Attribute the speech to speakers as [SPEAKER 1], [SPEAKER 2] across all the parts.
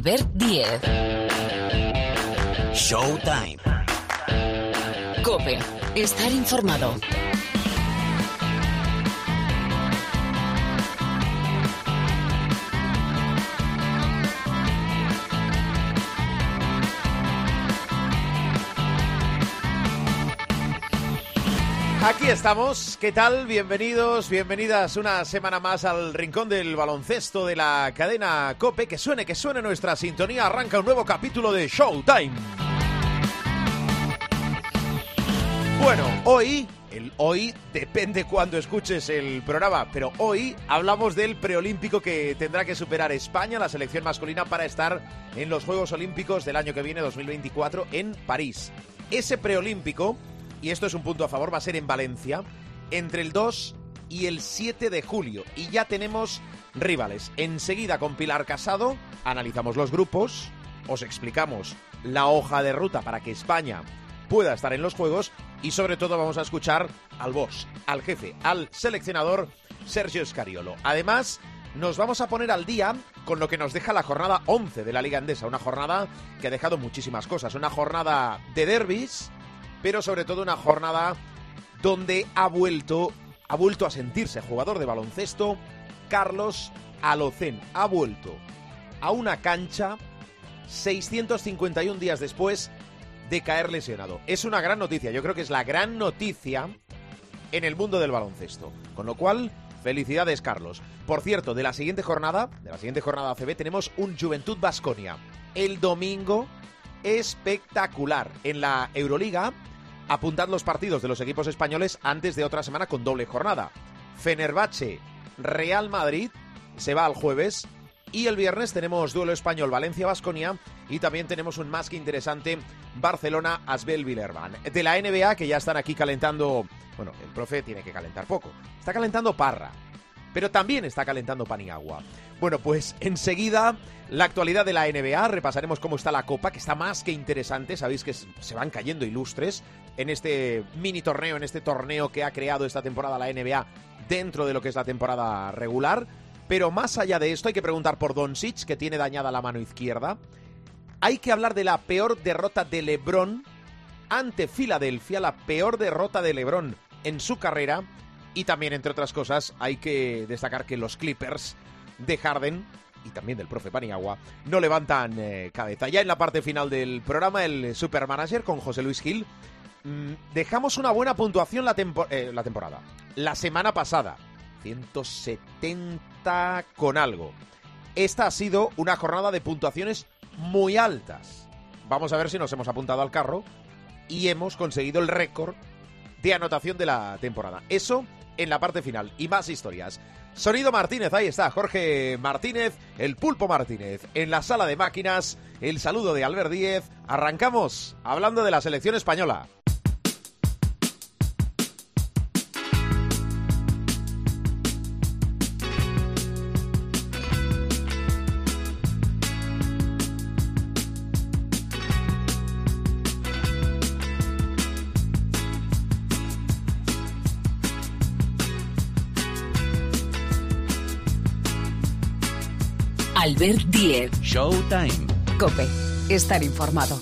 [SPEAKER 1] Albert Diez.
[SPEAKER 2] Showtime.
[SPEAKER 1] Cope. Estar informado.
[SPEAKER 3] Aquí estamos, ¿qué tal? Bienvenidos, bienvenidas una semana más al rincón del baloncesto de la cadena Cope. Que suene, que suene nuestra sintonía. Arranca un nuevo capítulo de Showtime. Bueno, hoy, el hoy depende cuando escuches el programa, pero hoy hablamos del preolímpico que tendrá que superar España, la selección masculina, para estar en los Juegos Olímpicos del año que viene, 2024, en París. Ese preolímpico y esto es un punto a favor, va a ser en Valencia, entre el 2 y el 7 de julio. Y ya tenemos rivales. Enseguida con Pilar Casado analizamos los grupos, os explicamos la hoja de ruta para que España pueda estar en los Juegos y sobre todo vamos a escuchar al boss, al jefe, al seleccionador Sergio Escariolo. Además, nos vamos a poner al día con lo que nos deja la jornada 11 de la Liga Andesa, una jornada que ha dejado muchísimas cosas, una jornada de derbis, pero sobre todo una jornada donde ha vuelto, ha vuelto a sentirse jugador de baloncesto Carlos Alocén. Ha vuelto a una cancha 651 días después de caer lesionado. Es una gran noticia, yo creo que es la gran noticia en el mundo del baloncesto. Con lo cual, felicidades Carlos. Por cierto, de la siguiente jornada, de la siguiente jornada ACB tenemos un Juventud Basconia. El domingo espectacular en la Euroliga apuntad los partidos de los equipos españoles antes de otra semana con doble jornada. Fenerbahce, Real Madrid, se va al jueves. Y el viernes tenemos duelo español Valencia-Basconia y también tenemos un más que interesante Barcelona-Asbel Villerban. De la NBA, que ya están aquí calentando. Bueno, el profe tiene que calentar poco. Está calentando Parra, pero también está calentando Paniagua. Bueno, pues enseguida la actualidad de la NBA, repasaremos cómo está la Copa, que está más que interesante, sabéis que se van cayendo ilustres en este mini torneo, en este torneo que ha creado esta temporada la NBA dentro de lo que es la temporada regular. Pero más allá de esto hay que preguntar por Doncic, que tiene dañada la mano izquierda. Hay que hablar de la peor derrota de LeBron ante Filadelfia, la peor derrota de LeBron en su carrera. Y también, entre otras cosas, hay que destacar que los Clippers de Harden y también del profe Paniagua no levantan eh, cabeza. Ya en la parte final del programa, el Supermanager con José Luis Gil, dejamos una buena puntuación la, eh, temporada. La semana pasada, 170 con algo. Esta ha sido una jornada de puntuaciones muy altas. Vamos a ver si nos hemos apuntado al carro y hemos conseguido el récord de anotación de la temporada. Eso en la parte final y más historias. Sonido Martínez, ahí está, Jorge Martínez, el pulpo Martínez, en la sala de máquinas, el saludo de Albert Díez. Arrancamos hablando de la selección española.
[SPEAKER 1] Albert Diez.
[SPEAKER 2] Showtime.
[SPEAKER 1] Cope. Estar informado.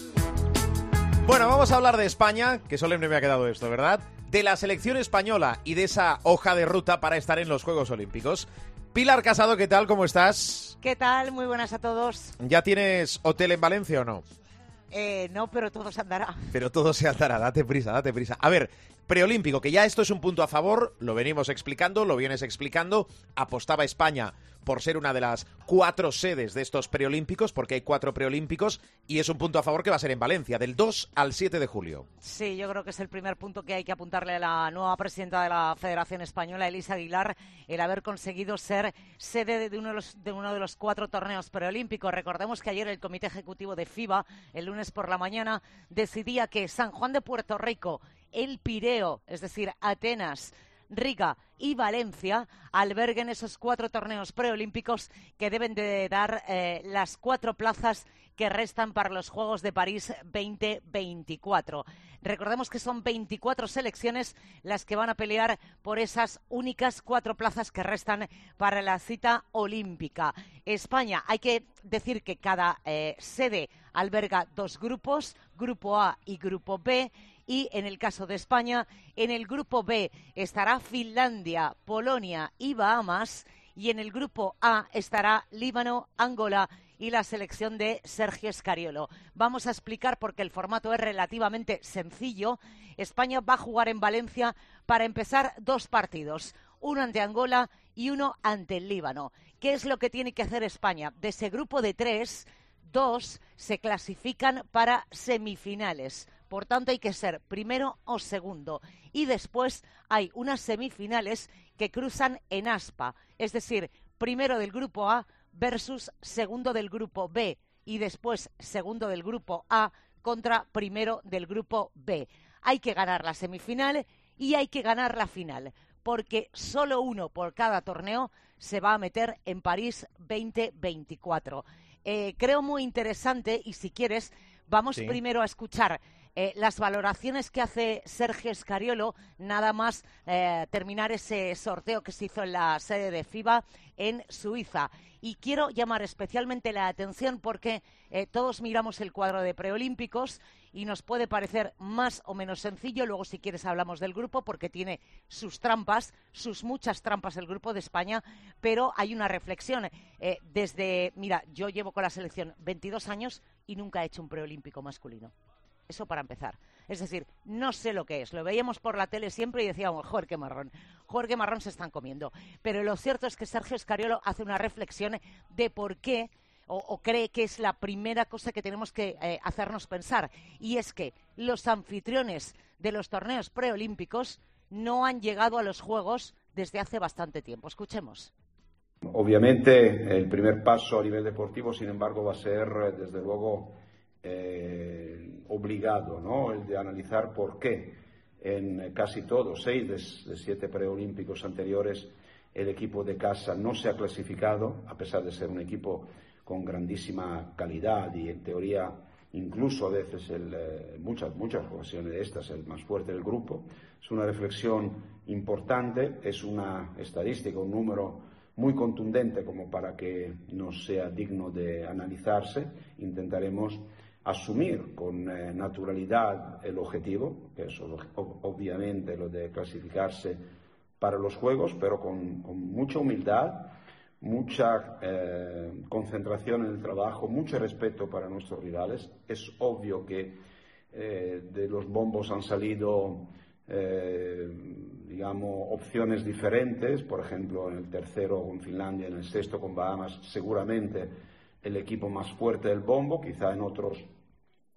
[SPEAKER 3] Bueno, vamos a hablar de España, que solemne me ha quedado esto, ¿verdad? De la selección española y de esa hoja de ruta para estar en los Juegos Olímpicos. Pilar Casado, ¿qué tal? ¿Cómo estás?
[SPEAKER 4] ¿Qué tal? Muy buenas a todos.
[SPEAKER 3] ¿Ya tienes hotel en Valencia o no?
[SPEAKER 4] Eh, no, pero todo se andará.
[SPEAKER 3] Pero todo se andará, date prisa, date prisa. A ver, preolímpico, que ya esto es un punto a favor, lo venimos explicando, lo vienes explicando, apostaba España por ser una de las cuatro sedes de estos preolímpicos, porque hay cuatro preolímpicos, y es un punto a favor que va a ser en Valencia, del 2 al 7 de julio.
[SPEAKER 4] Sí, yo creo que es el primer punto que hay que apuntarle a la nueva presidenta de la Federación Española, Elisa Aguilar, el haber conseguido ser sede de uno de los, de uno de los cuatro torneos preolímpicos. Recordemos que ayer el Comité Ejecutivo de FIBA, el lunes por la mañana, decidía que San Juan de Puerto Rico el Pireo, es decir, Atenas, Riga y Valencia alberguen esos cuatro torneos preolímpicos que deben de dar eh, las cuatro plazas que restan para los Juegos de París 2024. Recordemos que son 24 selecciones las que van a pelear por esas únicas cuatro plazas que restan para la cita olímpica. España, hay que decir que cada eh, sede alberga dos grupos, Grupo A y Grupo B y en el caso de España, en el grupo B estará Finlandia, Polonia y Bahamas y en el grupo A estará Líbano, Angola y la selección de Sergio Escariolo. Vamos a explicar porque el formato es relativamente sencillo. España va a jugar en Valencia para empezar dos partidos, uno ante Angola y uno ante el Líbano. ¿Qué es lo que tiene que hacer España? De ese grupo de tres, dos se clasifican para semifinales. Por tanto, hay que ser primero o segundo. Y después hay unas semifinales que cruzan en aspa. Es decir, primero del grupo A versus segundo del grupo B. Y después segundo del grupo A contra primero del grupo B. Hay que ganar la semifinal y hay que ganar la final. Porque solo uno por cada torneo se va a meter en París 2024. Eh, creo muy interesante y si quieres, vamos primero a escuchar eh, las valoraciones que hace Sergio Escariolo, nada más eh, terminar ese sorteo que se hizo en la sede de FIBA en Suiza. Y quiero llamar especialmente la atención porque eh, todos miramos el cuadro de preolímpicos y nos puede parecer más o menos sencillo. Luego, si quieres, hablamos del grupo porque tiene sus trampas, sus muchas trampas el grupo de España, pero hay una reflexión. desde, mira, yo llevo con la selección 22 años y nunca he hecho un preolímpico masculino. Eso para empezar. Es decir, no sé lo que es. Lo veíamos por la tele siempre y decíamos, joder, qué marrón. Joder, marrón se están comiendo. Pero lo cierto es que Sergio Escariolo hace una reflexión de por qué o, cree que es la primera cosa que tenemos que eh, hacernos pensar. Y es que los anfitriones de los torneos preolímpicos no han llegado a los Juegos desde hace bastante tiempo. Escuchemos.
[SPEAKER 2] Obviamente, el primer paso a nivel deportivo, sin embargo, va a ser, desde luego, eh, obligado, ¿no? El de analizar por qué en casi todos, seis de, siete preolímpicos anteriores, el equipo de casa no se ha clasificado, a pesar de ser un equipo con grandísima calidad y en teoría incluso a veces en eh, muchas, muchas ocasiones estas el más fuerte del grupo. Es una reflexión importante, es una estadística, un número muy contundente como para que no sea digno de analizarse. Intentaremos asumir con eh, naturalidad el objetivo, que es obviamente lo de clasificarse para los Juegos, pero con, mucha humildad, mucha eh, concentración en el trabajo, mucho respeto para nuestros rivales. Es obvio que eh, de los bombos han salido, digamos, opciones diferentes, por ejemplo, en el tercero con Finlandia, en el sexto con Bahamas, seguramente el equipo más fuerte del bombo, quizá en otros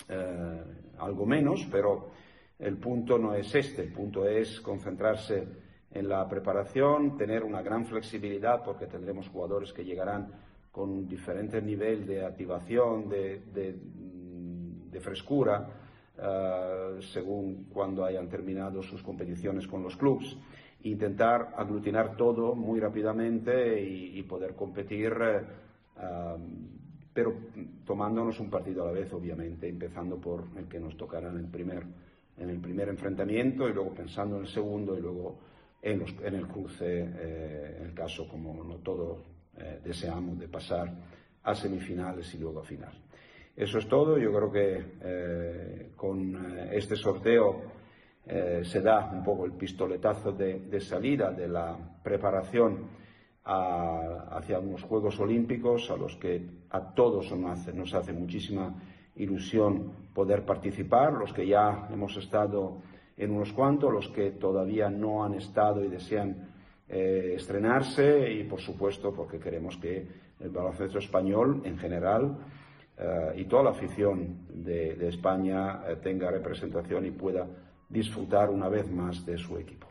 [SPEAKER 2] eh, algo menos, pero el punto no es este, el punto es concentrarse en la preparación, tener una gran flexibilidad porque tendremos jugadores que llegarán con diferente nivel de activación, de, frescura, eh, según cuando hayan terminado sus competiciones con los clubes. Intentar aglutinar todo muy rápidamente y, poder competir eh, pero tomándonos un partido a la vez, obviamente, empezando por el que nos tocará en el primer, en el primer enfrentamiento y luego pensando en el segundo y luego en, los, en el cruce, eh, en el caso como no todos eh, deseamos de pasar a semifinales y luego a final. Eso es todo. Yo creo que eh, con este sorteo se da un poco el pistoletazo de, de salida de la preparación hacia unos Juegos Olímpicos a los que a todos nos hace, muchísima ilusión poder participar, los que ya hemos estado en unos cuantos, los que todavía no han estado y desean eh, estrenarse y, por supuesto, porque queremos que el baloncesto español en general eh, y toda la afición de, España eh, tenga representación y pueda disfrutar una vez más de su equipo.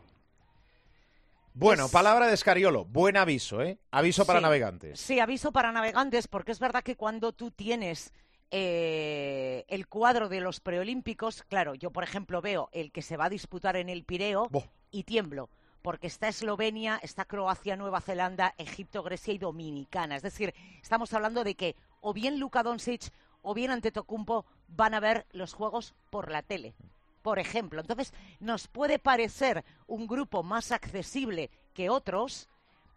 [SPEAKER 3] Bueno, palabra de Escariolo, buen aviso, ¿eh? Aviso para navegantes.
[SPEAKER 4] Sí, aviso para navegantes, porque es verdad que cuando tú tienes eh, el cuadro de los preolímpicos, claro, yo por ejemplo veo el que se va a disputar en el Pireo y tiemblo, porque está Eslovenia, está Croacia, Nueva Zelanda, Egipto, Grecia y Dominicana. Es decir, estamos hablando de que o bien Luka Doncic o bien Antetokounmpo van a ver los juegos por la tele. Por ejemplo, entonces nos puede parecer un grupo más accesible que otros,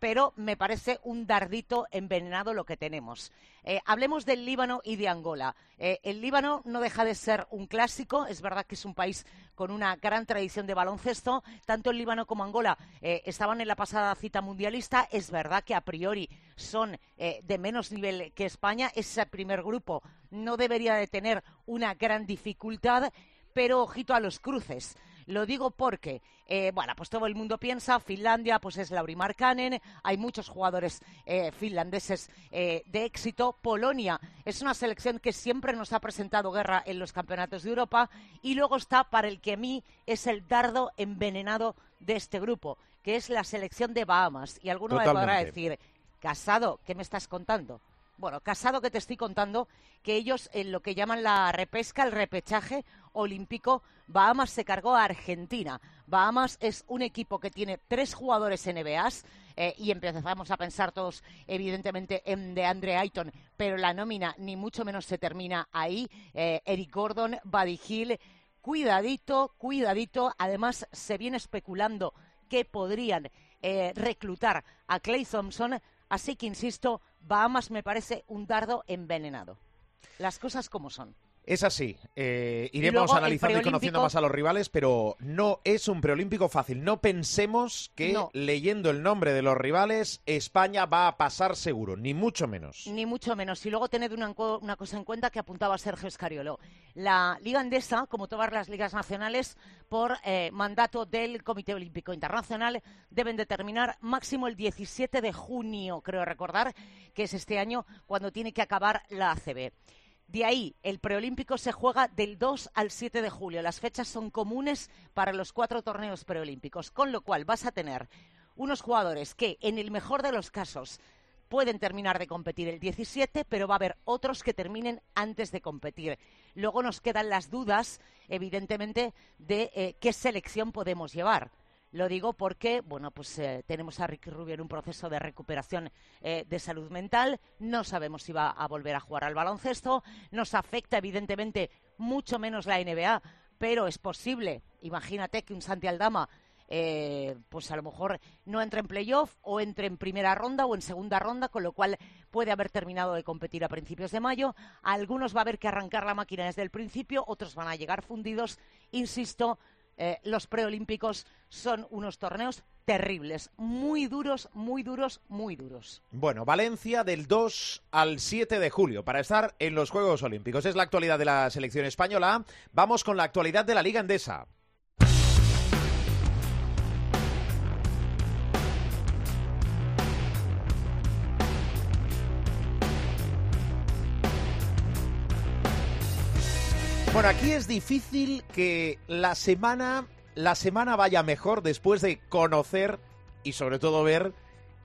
[SPEAKER 4] pero me parece un dardito envenenado lo que tenemos. Eh, hablemos del Líbano y de Angola. Eh, el Líbano no deja de ser un clásico, es verdad que es un país con una gran tradición de baloncesto. Tanto el Líbano como Angola eh, estaban en la pasada cita mundialista. Es verdad que a priori son de menos nivel que España. Ese primer grupo no debería de tener una gran dificultad, pero ojito a los cruces. Lo digo porque, eh, bueno, pues todo el mundo piensa, Finlandia, pues es Lauri Markkanen, hay muchos jugadores eh, finlandeses eh, de éxito. Polonia es una selección que siempre nos ha presentado guerra en los campeonatos de Europa. Y luego está, para el que a mí es el dardo envenenado de este grupo, que es la selección de Bahamas. Y alguno me podrá decir, Casado, ¿qué me estás contando? bueno, casado que te estoy contando, que ellos en lo que llaman la repesca, el repechaje olímpico, Bahamas se cargó a Argentina. Bahamas es un equipo que tiene tres jugadores NBAs eh, y empezamos a pensar todos, evidentemente, en de Andre Ayton, pero la nómina ni mucho menos se termina ahí. Eh, Eric Gordon, Buddy Hill, cuidadito, cuidadito. Además, se viene especulando que podrían eh, reclutar a Clay Thompson Así que, insisto, Bahamas me parece un dardo envenenado. Las cosas como son.
[SPEAKER 3] Es así. Eh, iremos analizando y conociendo más a los rivales, pero no es un preolímpico fácil. No pensemos que leyendo el nombre de los rivales España va a pasar seguro, ni mucho menos.
[SPEAKER 4] Ni mucho menos. Y luego tened una, cosa en cuenta que apuntaba Sergio Escariolo. La Liga Andesa, como todas las ligas nacionales, por eh, mandato del Comité Olímpico Internacional, deben determinar máximo el 17 de junio, creo recordar, que es este año cuando tiene que acabar la ACB. De ahí, el preolímpico se juega del 2 al 7 de julio. Las fechas son comunes para los cuatro torneos preolímpicos, con lo cual vas a tener unos jugadores que, en el mejor de los casos, pueden terminar de competir el 17, pero va a haber otros que terminen antes de competir. Luego nos quedan las dudas, evidentemente, de eh, qué selección podemos llevar. Lo digo porque, bueno, pues eh, tenemos a Ricky Rubio en un proceso de recuperación eh, de salud mental. No sabemos si va a volver a jugar al baloncesto. Nos afecta, evidentemente, mucho menos la NBA, pero es posible. Imagínate que un Santi Aldama eh, pues a lo mejor no entre en playoff o entre en primera ronda o en segunda ronda, con lo cual puede haber terminado de competir a principios de mayo. algunos va a haber que arrancar la máquina desde el principio, otros van a llegar fundidos. Insisto, eh, los preolímpicos son unos torneos terribles, muy duros, muy duros, muy duros.
[SPEAKER 3] Bueno, Valencia del 2 al 7 de julio para estar en los Juegos Olímpicos. Es la actualidad de la selección española. Vamos con la actualidad de la Liga Endesa. Bueno, aquí es difícil que la semana, la semana vaya mejor después de conocer y sobre todo ver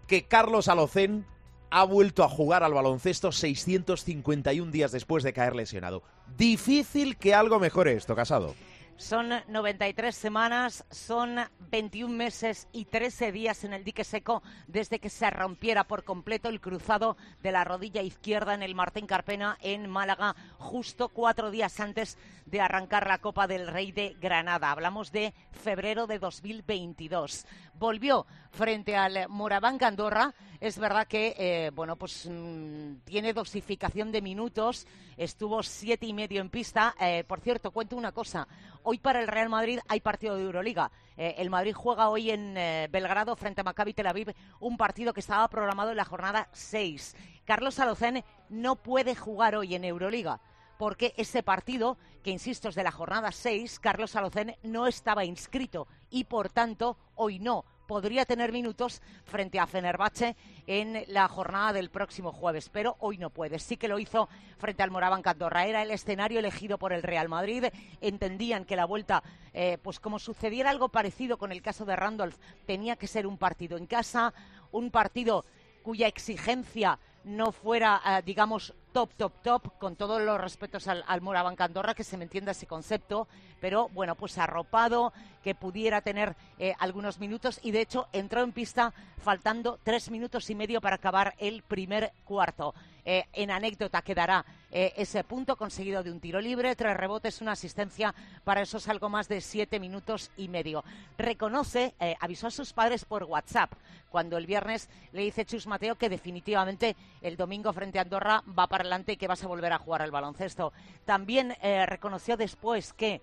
[SPEAKER 3] que Carlos Alocén ha vuelto a jugar al baloncesto 651 días después de caer lesionado. Difícil que algo mejore esto, Casado.
[SPEAKER 4] Son 93 semanas, son 21 meses y 13 días en el dique seco desde que se rompiera por completo el cruzado de la rodilla izquierda en el Martín Carpena en Málaga, justo cuatro días antes de arrancar la Copa del Rey de Granada. Hablamos de febrero de 2022. Volvió frente al Moraván Andorra. Es verdad que, eh, bueno, pues mm, tiene dosificación de minutos. Estuvo siete y medio en pista. Eh, por cierto, cuento una cosa. Hoy para el Real Madrid hay partido de Euroliga. Eh, el Madrid juega hoy en Belgrado frente a Maccabi Tel Aviv, un partido que estaba programado en la jornada 6. Carlos Alocene no puede jugar hoy en Euroliga porque ese partido, que insisto es de la jornada 6, Carlos Alocen no estaba inscrito y por tanto hoy no podría tener minutos frente a Fenerbahce en la jornada del próximo jueves, pero hoy no puede. Sí que lo hizo frente al Moraban Candorra. Era el escenario elegido por el Real Madrid. Entendían que la vuelta, eh, pues como sucediera algo parecido con el caso de Randolph, tenía que ser un partido en casa, un partido cuya exigencia no fuera, eh, digamos, top, top, top, con todos los respetos al, al Morabanca Andorra, que se me entienda ese concepto, pero bueno, pues arropado, que pudiera tener eh, algunos minutos y de hecho entró en pista faltando tres minutos y medio para acabar el primer cuarto. Eh, en anécdota quedará eh, ese punto conseguido de un tiro libre, tres rebotes, una asistencia, para esos algo más de siete minutos y medio. Reconoce, eh, avisó a sus padres por WhatsApp cuando el viernes le dice Chus Mateo que definitivamente el domingo frente a Andorra va para adelante y que vas a volver a jugar al baloncesto. También reconoció después que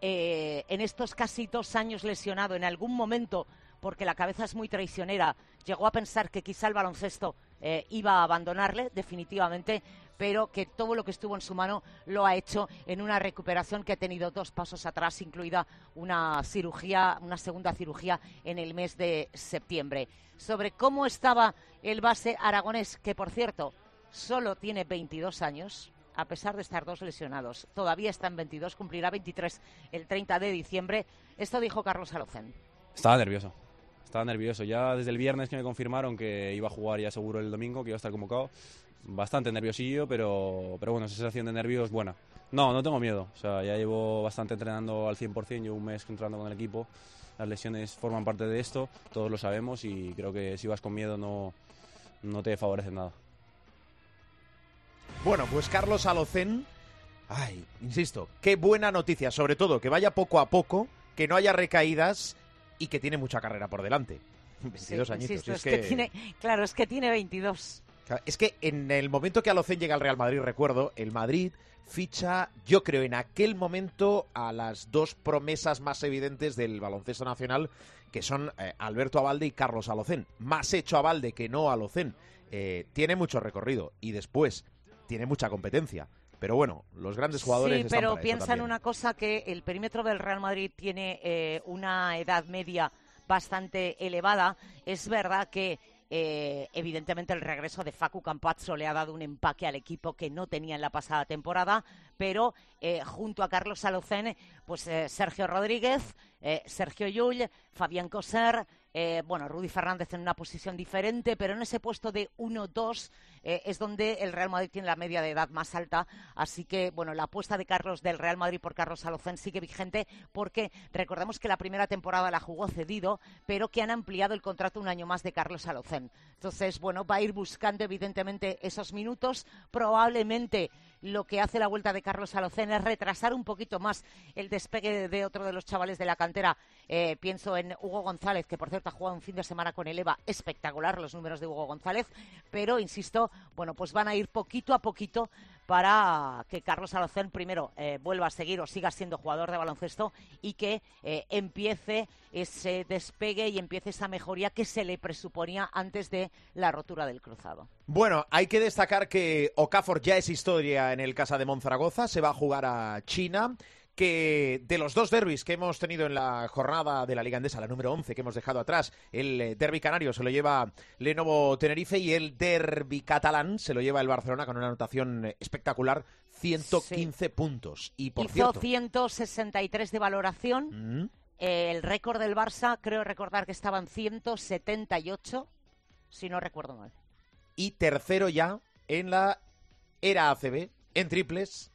[SPEAKER 4] en estos casi dos años lesionado, en algún momento, porque la cabeza es muy traicionera, llegó a pensar que quizá el baloncesto eh, iba a abandonarle definitivamente, pero que todo lo que estuvo en su mano lo ha hecho en una recuperación que ha tenido dos pasos atrás, incluida una cirugía, una segunda cirugía en el mes de septiembre. Sobre cómo estaba el base aragonés, que por cierto solo tiene 22 años, a pesar de estar dos lesionados. Todavía está en 22, cumplirá 23 el 30 de diciembre. Esto dijo Carlos Alocen.
[SPEAKER 5] Estaba nervioso. Estaba nervioso. Ya desde el viernes que me confirmaron que iba a jugar ya seguro el domingo, que iba a estar convocado. Bastante nerviosillo, pero, pero bueno, esa sensación de nervios buena. No, no tengo miedo. O sea, ya llevo bastante entrenando al 100%, llevo un mes entrenando con el equipo. Las lesiones forman parte de esto, todos lo sabemos y creo que si vas con miedo no, no te favorece nada.
[SPEAKER 3] Bueno, pues Carlos Alocén, ay, insisto, qué buena noticia, sobre todo que vaya poco a poco, que no haya recaídas y que tiene mucha carrera por delante. 22
[SPEAKER 4] Sí,
[SPEAKER 3] añitos.
[SPEAKER 4] insisto, es que tiene, claro, es que tiene 22.
[SPEAKER 3] Claro, Es que en el momento que Alocén llega al Real Madrid, recuerdo, el Madrid ficha, yo creo, en aquel momento a las dos promesas más evidentes del baloncesto nacional, que son eh, Alberto Abalde y Carlos Alocén. Más hecho Abalde que no Alocén. Eh, tiene mucho recorrido y después tiene mucha competencia. Pero bueno, los grandes jugadores
[SPEAKER 4] Sí,
[SPEAKER 3] están
[SPEAKER 4] pero
[SPEAKER 3] para eso
[SPEAKER 4] piensa en una cosa que el perímetro del Real Madrid tiene eh, una edad media bastante elevada. Es verdad que eh, evidentemente el regreso de Facu Campazzo le ha dado un empaque al equipo que no tenía en la pasada temporada, pero eh, junto a Carlos Alocén, pues eh, Sergio Rodríguez, Sergio Llull, Fabián Coser, eh, bueno, Rudy Fernández en una posición diferente, pero en ese puesto de 1-2 eh, es donde el Real Madrid tiene la media de edad más alta. Así que, bueno, la apuesta de Carlos del Real Madrid por Carlos Alocén sigue vigente porque recordemos que la primera temporada la jugó cedido, pero que han ampliado el contrato un año más de Carlos Alocén. Entonces, bueno, va a ir buscando evidentemente esos minutos. Probablemente lo que hace la vuelta de Carlos Alocén es retrasar un poquito más el despegue de otro de los chavales de la cantera. Eh, pienso en Hugo González, que por cierto ha jugado un fin de semana con el EVA. Espectacular los números de Hugo González. Pero, insisto, bueno, pues van a ir poquito a poquito para que Carlos Alocén primero eh, vuelva a seguir o siga siendo jugador de baloncesto y que eh, empiece ese despegue y empiece esa mejoría que se le presuponía antes de la rotura del cruzado.
[SPEAKER 3] Bueno, hay que destacar que Okafor ya es historia en el Casa de Monzaragoza, se va a jugar a China que de los dos derbis que hemos tenido en la jornada de la Liga Andesa, la número 11 que hemos dejado atrás, el eh, derby canario se lo lleva Lenovo Tenerife y el derby catalán se lo lleva el Barcelona con una anotación eh, espectacular, 115 puntos. Y por
[SPEAKER 4] Hizo
[SPEAKER 3] cierto,
[SPEAKER 4] 163 de valoración.
[SPEAKER 3] Mm,
[SPEAKER 4] el récord del Barça, creo recordar que estaban 178, si no recuerdo mal.
[SPEAKER 3] y tercero ya en la era ACB, en triples,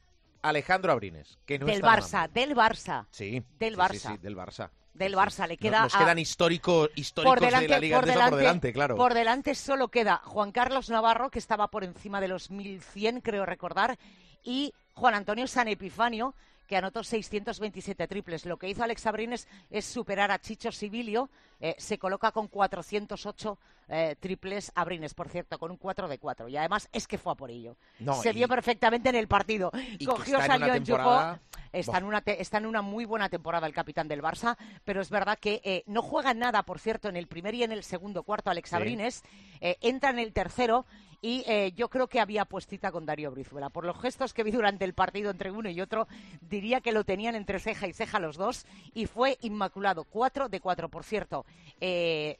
[SPEAKER 3] Alejandro Abrines, que no
[SPEAKER 4] del
[SPEAKER 3] está
[SPEAKER 4] Barça, del Barça,
[SPEAKER 3] Sí,
[SPEAKER 4] del Barça.
[SPEAKER 3] sí, sí, del Barça.
[SPEAKER 4] del Barça. Le queda
[SPEAKER 3] Nos
[SPEAKER 4] a-
[SPEAKER 3] quedan histórico, históricos
[SPEAKER 4] por delante,
[SPEAKER 3] de la Liga
[SPEAKER 4] por delante,
[SPEAKER 3] por delante, claro.
[SPEAKER 4] por delante solo queda Juan Carlos Navarro, que estaba por encima de los 1100, creo recordar, y Juan Antonio San Epifanio, que anotó 627 triples. Lo que hizo Alex Abrines es superar a Chicho Sibilio, eh, se coloca con 408 eh, triples Abrines, por cierto, con un 4 de 4. Y además es que fue a por ello.
[SPEAKER 3] No,
[SPEAKER 4] se
[SPEAKER 3] y-
[SPEAKER 4] vio perfectamente en el partido. Cogió,
[SPEAKER 3] está en
[SPEAKER 4] salió, enchufó.
[SPEAKER 3] temporada-
[SPEAKER 4] Está en, una te- está en una muy buena temporada el capitán del Barça, pero es verdad que eh, no juega nada, por cierto, en el primer y en el segundo cuarto Alex
[SPEAKER 3] Sí.
[SPEAKER 4] Abrines. eh, entra en el tercero y eh, yo creo que había puestita con Darío Brizuela. Por los gestos que vi durante el partido entre uno y otro, diría que lo tenían entre ceja y ceja los dos y fue inmaculado. Cuatro de cuatro, por cierto. Eh,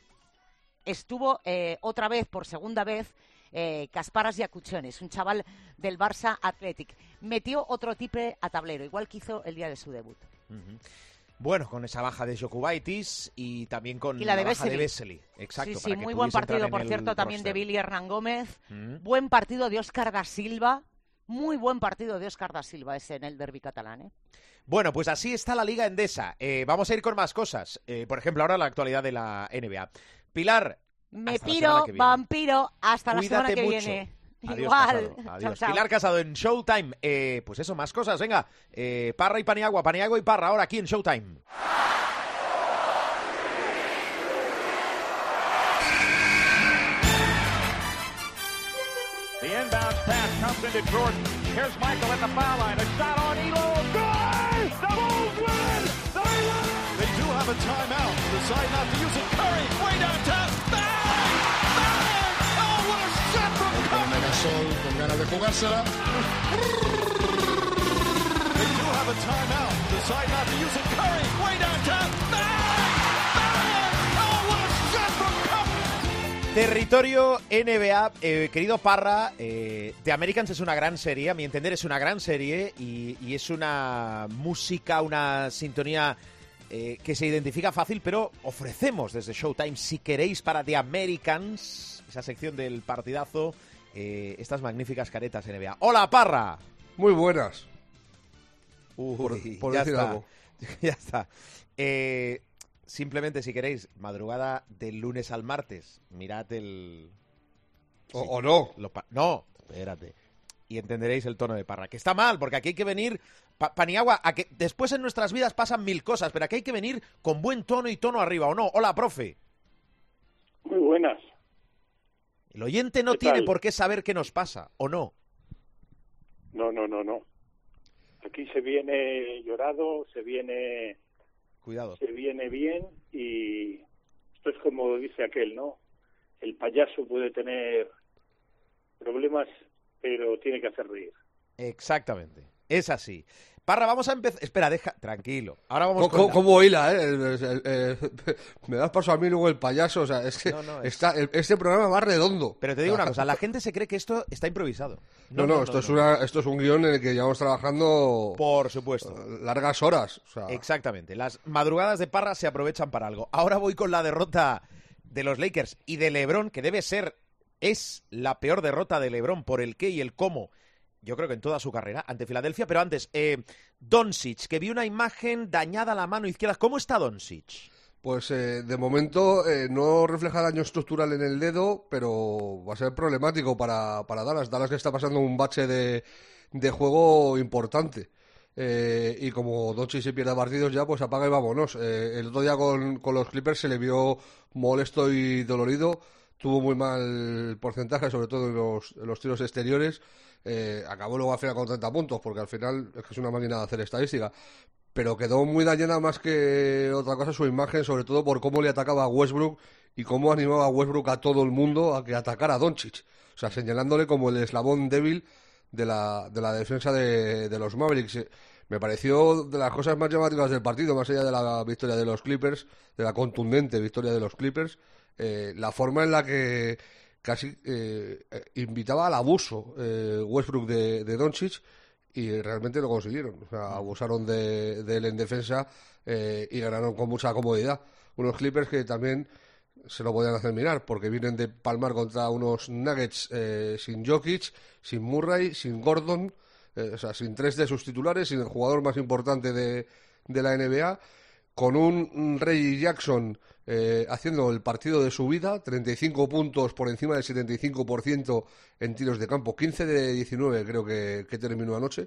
[SPEAKER 4] estuvo eh, otra vez, por segunda vez, eh, Casparas y Acuchones, un chaval del Barça Athletic. Metió otro tipe a tablero, igual que hizo el día de su debut.
[SPEAKER 3] Bueno, con esa baja de Jokubaitis y también con
[SPEAKER 4] Y la de
[SPEAKER 3] baja de
[SPEAKER 4] Vesely.
[SPEAKER 3] Exacto.
[SPEAKER 4] sí, sí,
[SPEAKER 3] para que
[SPEAKER 4] muy buen partido, por cierto, también de. Billy Hernán Gómez.
[SPEAKER 3] Mm.
[SPEAKER 4] Buen partido de Óscar da Silva. Muy buen partido de Óscar da Silva ese en el derby catalán. ¿eh?
[SPEAKER 3] Bueno, pues así está la Liga Endesa. Eh, vamos a ir con más cosas. Eh, por ejemplo, ahora la actualidad de la NBA. Pilar,
[SPEAKER 4] Me
[SPEAKER 3] la
[SPEAKER 4] piro, vampiro, hasta la semana que
[SPEAKER 3] mucho.
[SPEAKER 4] viene.
[SPEAKER 3] Adiós,
[SPEAKER 4] Igual.
[SPEAKER 3] Casado. Adiós.
[SPEAKER 4] Chao, chao.
[SPEAKER 3] Pilar Casado en Showtime. Eh, pues eso, más cosas. Venga, eh, Parra y Paniagua, Paniagua y Parra ahora aquí en Showtime.
[SPEAKER 6] The inbound pass comes into Jordan. Here's Michael at the foul line. A shot on Elo. Good! The Bulls win! They win!
[SPEAKER 7] They do have a timeout. Decide not to use it. Curry, way downtown. What a shot from Curry!
[SPEAKER 3] Territorio NBA, eh, querido Parra, eh, The Americans es una gran serie, a mi entender es una gran serie y, y es una música, una sintonía eh, que se identifica fácil, pero ofrecemos desde Showtime, si queréis, para The Americans, esa sección del partidazo, eh, estas magníficas caretas NBA. ¡Hola, Parra!
[SPEAKER 8] Muy buenas.
[SPEAKER 3] Uy,
[SPEAKER 8] Por- por
[SPEAKER 3] ya
[SPEAKER 8] decir
[SPEAKER 3] está.
[SPEAKER 8] algo.
[SPEAKER 3] Ya está. Eh, simplemente, si queréis, madrugada del lunes al martes, mirad el,
[SPEAKER 8] O,
[SPEAKER 3] Sí.
[SPEAKER 8] o no.
[SPEAKER 3] Lo pa- no, espérate. Y entenderéis el tono de Parra. Que está mal, porque aquí hay que venir. Pa- Paniagua, a que después en nuestras vidas pasan mil cosas, pero aquí hay que venir con buen tono y tono arriba, ¿o no? Hola, profe.
[SPEAKER 9] Muy buenas.
[SPEAKER 3] El oyente no
[SPEAKER 9] ¿Qué
[SPEAKER 3] tiene por qué saber qué nos pasa, ¿o no?
[SPEAKER 9] No, no, no, no. Aquí se viene llorado, se viene,
[SPEAKER 3] Cuidado.
[SPEAKER 9] se viene bien y esto es como dice aquel, ¿no? El payaso puede tener problemas, pero tiene que hacer reír.
[SPEAKER 3] Exactamente. Es así. Parra, vamos a empezar. Espera, deja. Tranquilo. Ahora vamos
[SPEAKER 8] ¿Cómo,
[SPEAKER 3] con. la-
[SPEAKER 8] cómo hila, eh? El- el- el- me das paso a mí luego el payaso. O sea, es que
[SPEAKER 3] No, no, es-
[SPEAKER 8] está, el- este programa va redondo.
[SPEAKER 3] Pero te digo una cosa, la gente se cree que esto está improvisado.
[SPEAKER 8] No, no, esto, es Una, esto es un guion en el que llevamos trabajando
[SPEAKER 3] Por supuesto.
[SPEAKER 8] largas horas. O sea,
[SPEAKER 3] Exactamente. Las madrugadas de Parra se aprovechan para algo. Ahora voy con la derrota de los Lakers y de LeBron, que debe ser, es la peor derrota de LeBron por el qué y el cómo. Yo creo que en toda su carrera ante Filadelfia, pero antes, eh, Doncic, que vi una imagen dañada a la mano izquierda. ¿Cómo está Doncic?
[SPEAKER 8] Pues eh, de momento eh, no refleja daño estructural en el dedo, pero va a ser problemático para, para Dallas. Dallas que está pasando un bache de, de juego importante. Eh, y como Doncic se pierde partidos ya, pues apaga y vámonos. Eh, el otro día con, con los Clippers se le vio molesto y dolorido. Tuvo muy mal porcentaje, sobre todo en los, tiros exteriores. Eh, acabó luego al final con 30 puntos, porque al final es que es una máquina de hacer estadística pero quedó muy dañada más que otra cosa su imagen, sobre todo por cómo le atacaba a Westbrook y cómo animaba Westbrook a todo el mundo a que atacara a Doncic. O sea, señalándole como el eslabón débil de la, de la defensa de, de los Mavericks. Me pareció de las cosas más llamativas del partido, más allá de la victoria de los Clippers, de la contundente victoria de los Clippers, eh, la forma en la que casi eh, invitaba al abuso eh, Westbrook de, de Doncic y realmente lo consiguieron. O sea, abusaron de, de él en defensa y ganaron con mucha comodidad. Unos Clippers que también se lo podían hacer mirar porque vienen de palmar contra unos Nuggets eh, sin Jokic, sin Murray, sin Gordon, eh, o sea, sin tres de sus titulares, sin el jugador más importante de, de la NBA, con un Reggie Jackson eh, haciendo el partido de su vida, 35 puntos por encima del 75% en tiros de campo, 15 de 19 creo que, que terminó anoche,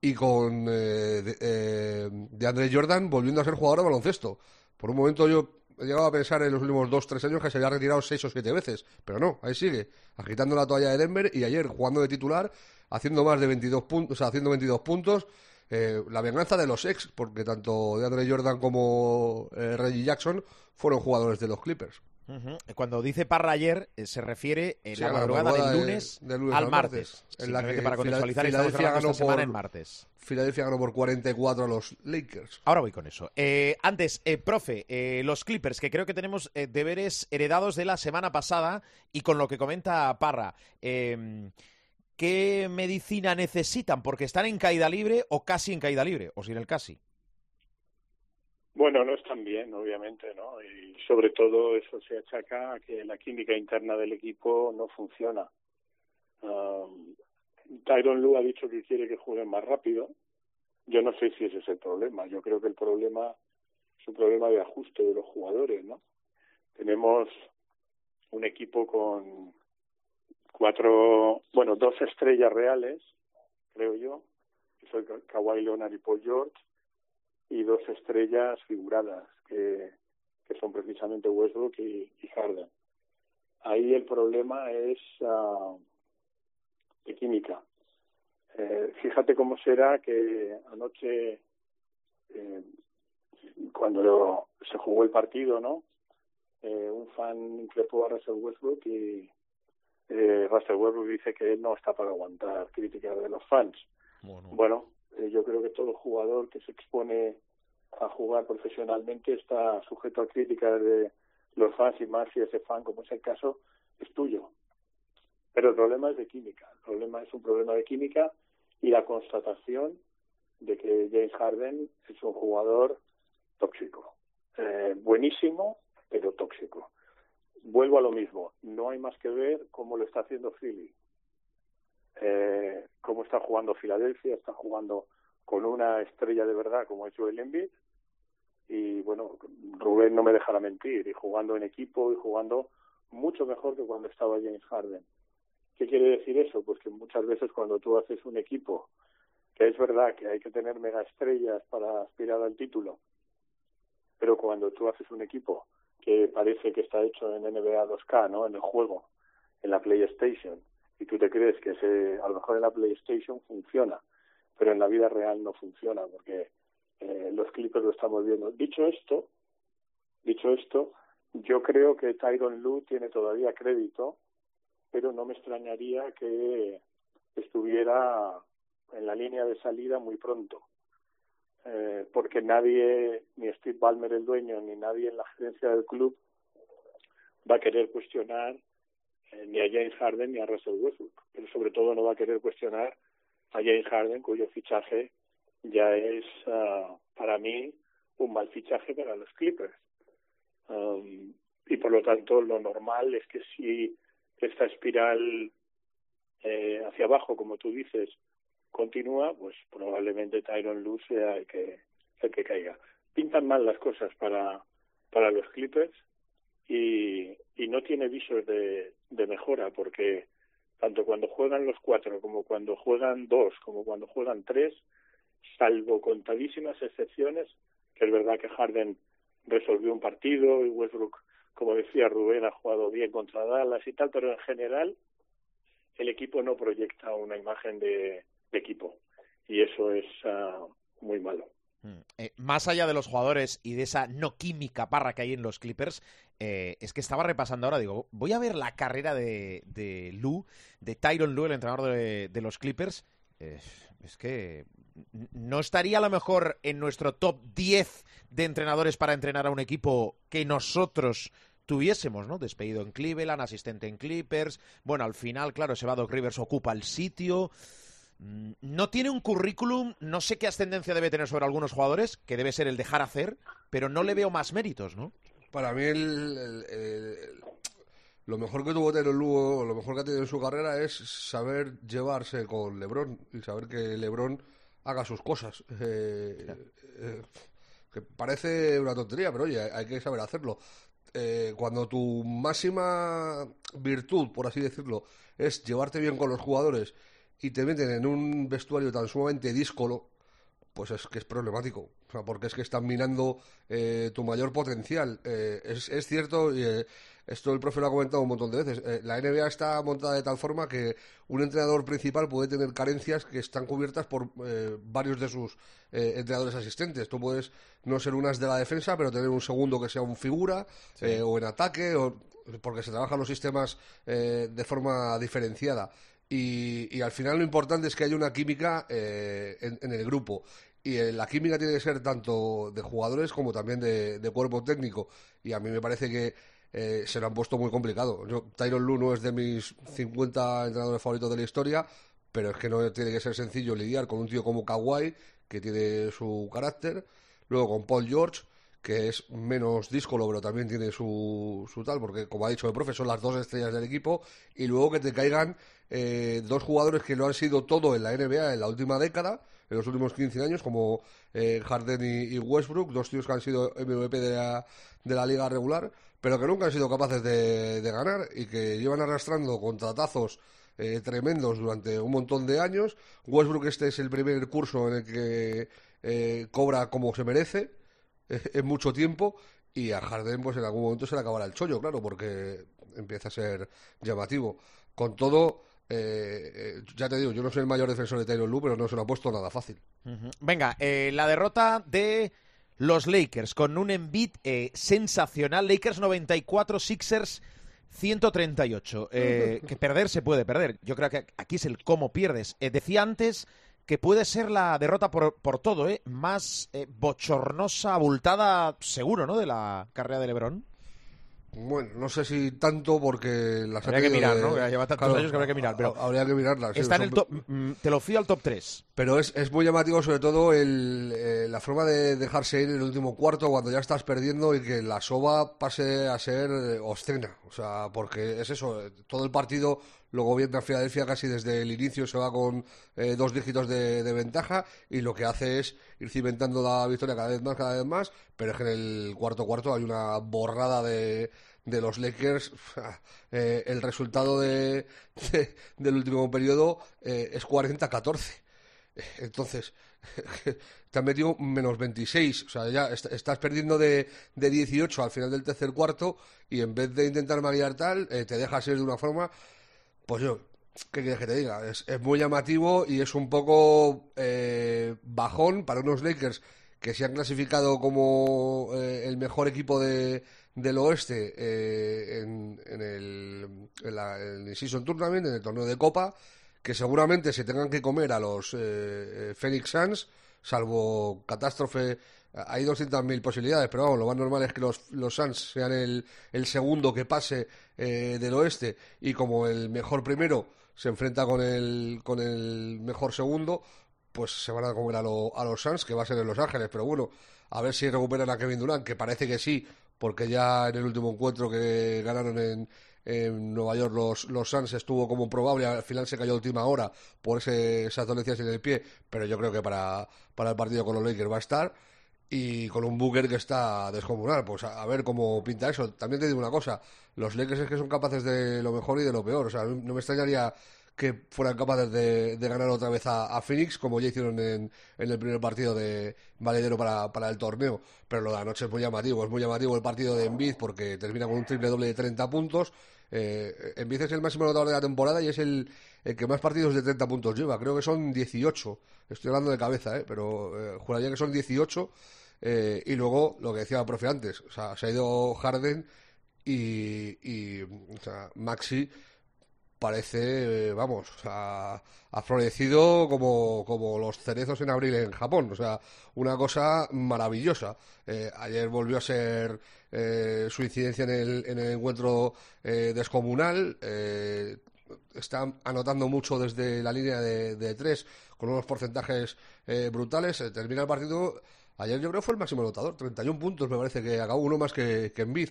[SPEAKER 8] y con eh, de, eh, de Andre Jordan volviendo a ser jugador de baloncesto. Por un momento yo he llegado a pensar en los últimos 2-3 años que se había retirado 6 o 7 veces, pero no, ahí sigue, agitando la toalla de Denver y ayer jugando de titular, haciendo más de 22 puntos, o sea, haciendo 22 puntos, eh, la venganza de los ex, porque tanto de Andre Jordan como eh, Reggie Jackson fueron jugadores de los Clippers.
[SPEAKER 3] Cuando dice Parra ayer, eh, se refiere en
[SPEAKER 8] Sí,
[SPEAKER 3] la madrugada
[SPEAKER 8] madrugada
[SPEAKER 3] del
[SPEAKER 8] de-
[SPEAKER 3] lunes, al martes.
[SPEAKER 8] martes, en la que
[SPEAKER 3] para contextualizar,
[SPEAKER 8] Fila-
[SPEAKER 3] estamos
[SPEAKER 8] Filadelfia
[SPEAKER 3] grabando esta
[SPEAKER 8] ganó
[SPEAKER 3] semana
[SPEAKER 8] por-
[SPEAKER 3] en martes.
[SPEAKER 8] Filadelfia ganó por 44 a los Lakers.
[SPEAKER 3] Ahora voy con eso. Eh, antes, eh, profe, eh, los Clippers, que creo que tenemos deberes heredados de la semana pasada y con lo que comenta Parra. eh, ¿Qué medicina necesitan? Porque están en caída libre o casi en caída libre, o sin el casi.
[SPEAKER 9] Bueno, no están bien, obviamente, ¿no? Y sobre todo eso se achaca a que la química interna del equipo no funciona. Um, Tyron Lu ha dicho que quiere que jueguen más rápido. Yo no sé si ese es el problema. Yo creo que el problema es un problema de ajuste de los jugadores, ¿no? Tenemos un equipo con cuatro, bueno, dos estrellas reales, creo yo, que son Kawhi Leonard y Paul George, y dos estrellas figuradas, que, que son precisamente Westbrook y, y Harden. Ahí el problema es uh, de química. Eh, fíjate cómo será que anoche, eh, cuando se jugó el partido, ¿no? Eh, un fan increpó a Russell Westbrook y eh, Russell Westbrook dice que no está para aguantar críticas de los fans.
[SPEAKER 3] Bueno,
[SPEAKER 9] Bueno, eh, yo creo que todo jugador que se expone a jugar profesionalmente está sujeto a críticas de los fans y más si ese fan, como es el caso, es tuyo. Pero el problema es de química. El problema es un problema de química y la constatación de que James Harden es un jugador tóxico. Eh, buenísimo, pero tóxico. Vuelvo a lo mismo. No hay más que ver cómo lo está haciendo Philly. Eh, cómo está jugando Filadelfia. Está jugando con una estrella de verdad como es Joel Embiid. Y bueno, Rubén no me dejará mentir. Y jugando en equipo y jugando mucho mejor que cuando estaba James Harden. ¿Qué quiere decir eso? Pues que muchas veces cuando tú haces un equipo, que es verdad que hay que tener mega estrellas para aspirar al título, pero cuando tú haces un equipo que parece que está hecho en NBA 2K, ¿no? En el juego, en la PlayStation, y tú te crees que ese, a lo mejor en la PlayStation funciona, pero en la vida real no funciona porque eh, los Clippers lo estamos viendo. Dicho esto, dicho esto, yo creo que Tyron Lue tiene todavía crédito pero no me extrañaría que estuviera en la línea de salida muy pronto, eh, porque nadie, ni Steve Ballmer el dueño, ni nadie en la gerencia del club va a querer cuestionar eh, ni a James Harden ni a Russell Westbrook, pero sobre todo no va a querer cuestionar a James Harden, cuyo fichaje ya es uh, para mí un mal fichaje para los Clippers. Um, y por lo tanto lo normal es que si esta espiral eh, hacia abajo, como tú dices, continúa, pues probablemente Tyron Lue sea el que, el que caiga. Pintan mal las cosas para, para los Clippers y, y no tiene visos de, de mejora porque tanto cuando juegan los cuatro como cuando juegan dos como cuando juegan tres, salvo contadísimas excepciones, que es verdad que Harden resolvió un partido y Westbrook como decía Rubén, ha jugado bien contra Dallas y tal, pero en general el equipo no proyecta una imagen de, equipo y eso es uh, muy malo.
[SPEAKER 3] Eh, más allá de los jugadores y de esa no química parra que hay en los Clippers, eh, es que estaba repasando ahora, digo, voy a ver la carrera de, de Lou, de Tyron Lue, el entrenador de, los Clippers. Eh, es que no estaría a lo mejor en nuestro top 10 de entrenadores para entrenar a un equipo que nosotros tuviésemos, ¿no? Despedido en Cleveland, asistente en Clippers. Bueno, al final, claro, ese Doc Rivers ocupa el sitio. Mm, No tiene un currículum, no sé qué ascendencia debe tener sobre algunos jugadores, que debe ser el dejar hacer, pero no le veo más méritos, ¿no?
[SPEAKER 8] Para mí el, el- el- lo mejor que tuvo Taylor Lugo, lo mejor que ha tenido en su carrera es saber llevarse con LeBron y saber que LeBron haga sus cosas. Eh, eh, que parece una tontería, pero oye, hay que saber hacerlo. Eh, cuando tu máxima virtud, por así decirlo, es llevarte bien con los jugadores y te meten en un vestuario tan sumamente díscolo, pues es que es problemático. O sea, porque es que están minando eh, tu mayor potencial. Eh, es, es cierto, y eh, esto el profe lo ha comentado un montón de veces, eh, la NBA está montada de tal forma que un entrenador principal puede tener carencias que están cubiertas por eh, varios de sus eh, entrenadores asistentes. Tú puedes no ser unas de la defensa, pero tener un segundo que sea un figura, eh, o en ataque, o, porque se trabajan los sistemas eh, de forma diferenciada. Y, y al final lo importante es que haya una química eh, en, en el grupo. Y eh, la química tiene que ser tanto de jugadores como también de, cuerpo técnico. Y a mí me parece que eh, se lo han puesto muy complicado. Yo, Tyron Lue no es de mis 50 entrenadores favoritos de la historia, pero es que no tiene que ser sencillo lidiar con un tío como Kawhi, que tiene su carácter, luego con Paul George, que es menos díscolo, pero también tiene su, su tal, porque como ha dicho el profe, son las dos estrellas del equipo, y luego que te caigan eh, dos jugadores que lo han sido todo en la NBA en la última década, en los últimos 15 años, como eh, Harden y, y Westbrook, dos tíos que han sido MVP de la, de la liga regular, pero que nunca han sido capaces de, de ganar y que llevan arrastrando contratazos eh, tremendos durante un montón de años. Westbrook este es el primer curso en el que eh, cobra como se merece en mucho tiempo y a Harden pues en algún momento se le acabará el chollo, claro, porque empieza a ser llamativo. Con todo, eh, eh, ya te digo, yo no soy el mayor defensor de Tyron Lue, pero no se lo ha puesto nada fácil.
[SPEAKER 3] Venga, eh, la derrota de los Lakers con un Embiid eh, sensacional. Lakers 94, Sixers 138. Eh, que perder se puede perder. Yo creo que aquí es el cómo pierdes. Decía antes que puede ser la derrota por, por todo, ¿eh? Más eh, bochornosa, abultada, seguro, ¿no? De la carrera de LeBron.
[SPEAKER 8] Bueno, no sé si tanto porque las ha
[SPEAKER 3] Habría que mirar,
[SPEAKER 8] de-
[SPEAKER 3] ¿no? Lleva tantos años que habría que mirar, pero-
[SPEAKER 8] ha- Habría que mirarlas. sí,
[SPEAKER 3] Está en el top. mm, Te lo fío al top 3.
[SPEAKER 8] Pero es, es muy llamativo sobre todo el, eh, la forma de dejarse ir en el último cuarto cuando ya estás perdiendo y que la soba pase a ser eh, obscena. O sea, porque es eso, eh, todo el partido lo gobierna Filadelfia casi desde el inicio, se va con eh, dos dígitos de, ventaja y lo que hace es ir cimentando la victoria cada vez más, cada vez más, pero es que en el cuarto cuarto hay una borrada de, de los Lakers. Eh, el resultado de, de- del último periodo eh, es 40-14. Entonces, te han metido menos 26. O sea, ya est- estás perdiendo de, de 18 al final del tercer cuarto y en vez de intentar maquillar tal, eh, te dejas ir de una forma. Pues yo, ¿qué quieres que te diga? Es, es muy llamativo y es un poco eh, bajón para unos Lakers que se han clasificado como eh, el mejor equipo de, del oeste eh, en, el, en Season Tournament, en el torneo de Copa, que seguramente se tengan que comer a los eh, Phoenix Suns, salvo catástrofe. Hay 200.000 posibilidades, pero vamos, lo más normal es que los, los Suns sean el, el segundo que pase eh, del oeste y como el mejor primero se enfrenta con el, con el mejor segundo, pues se van a comer a, lo- a los Suns, que va a ser en Los Ángeles. Pero bueno, a ver si recuperan a Kevin Durant, que parece que sí, porque ya en el último encuentro que ganaron en, en Nueva York los, los Suns estuvo como probable, al final se cayó a última hora por ese, esas dolencias en el pie, pero yo creo que para, para el partido con los Lakers va a estar. Y con un Booker que está descomunal, pues a, ver cómo pinta eso. También te digo una cosa, los Lakers es que son capaces de lo mejor y de lo peor. O sea, no me extrañaría que fueran capaces de, de ganar otra vez a, Phoenix, como ya hicieron en, en el primer partido de valedero para, para el torneo. Pero lo de anoche es muy llamativo, es muy llamativo el partido de Embiid porque termina con un triple doble de 30 puntos. Eh, Embiid es el máximo anotador de la temporada y es el, el que más partidos de 30 puntos lleva. Creo que son 18. Estoy hablando de cabeza, ¿eh? pero eh, juraría que son 18. Eh, y luego, lo que decía el profe antes, o sea, se ha ido Harden y, y o sea, Maxi parece, vamos, sea, ha florecido como, como los cerezos en abril en Japón. O sea, una cosa maravillosa. Eh, ayer volvió a ser eh, su incidencia en el, en el encuentro eh, descomunal. Eh, está anotando mucho desde la línea de, de tres con unos porcentajes eh, brutales. Eh, termina el partido. Ayer yo creo fue el máximo anotador, 31 puntos me parece que acabó uno más que, que Embiid.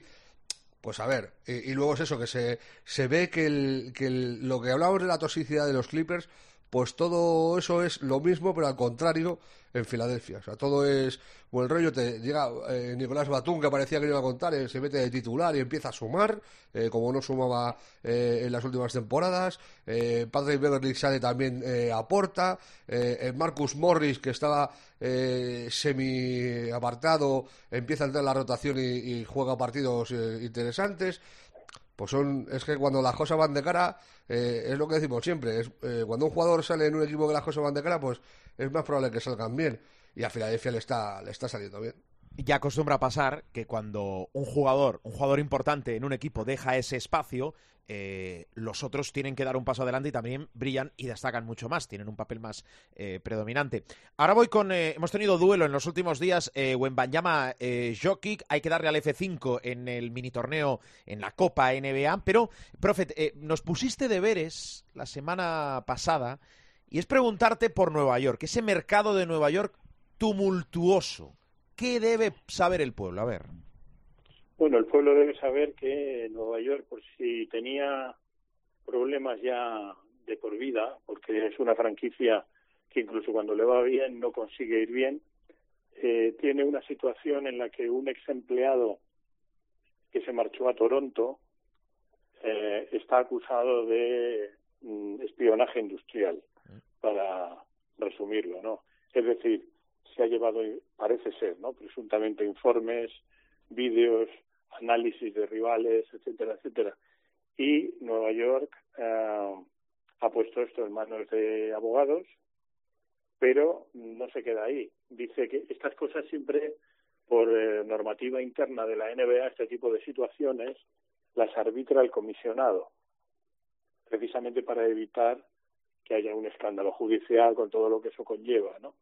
[SPEAKER 8] Pues a ver, y, luego es eso, que se, se ve que, el, que lo que hablábamos de la toxicidad de los Clippers, pues todo eso es lo mismo, pero al contrario en Filadelfia. O sea, todo es buen rollo. Te llega eh, Nicolás Batum, que parecía que iba a contar, eh, se mete de titular y empieza a sumar, eh, como no sumaba eh, en las últimas temporadas. Patrick Beverly sale también aporta. Marcus Morris, que estaba semi apartado, empieza a entrar en la rotación y, y juega partidos interesantes. Pues son, es que cuando las cosas van de cara, eh, es lo que decimos siempre, es, eh, cuando un jugador sale en un equipo que las cosas van de cara, pues es más probable que salgan bien. Y a Filadelfia le está, le está saliendo bien.
[SPEAKER 3] ya acostumbra pasar que cuando un jugador, un jugador importante en un equipo deja ese espacio, eh, los otros tienen que dar un paso adelante y también brillan y destacan mucho más, tienen un papel más eh, predominante. Ahora voy con, eh, hemos tenido duelo en los últimos días, eh, Wembanyama Jokic, hay que darle al F5 en el mini torneo, en la Copa NBA, pero, profe, nos pusiste deberes la semana pasada y es preguntarte por Nueva York, ese mercado de Nueva York tumultuoso ¿Qué debe saber el pueblo? A ver.
[SPEAKER 9] Bueno, el pueblo debe saber que Nueva York, por si tenía problemas ya de por vida, porque es una franquicia que incluso cuando le va bien no consigue ir bien, eh, tiene una situación en la que un ex empleado que se marchó a Toronto eh, está acusado de mm, espionaje industrial, para resumirlo, ¿no? Es decir, se ha llevado, parece ser, ¿no? Presuntamente informes, vídeos, análisis de rivales, etcétera, etcétera. Y Nueva York eh, ha puesto esto en manos de abogados, pero no se queda ahí. Dice que estas cosas siempre, por eh, normativa interna de la NBA, este tipo de situaciones las arbitra el comisionado, precisamente para evitar que haya un escándalo judicial con todo lo que eso conlleva, ¿no?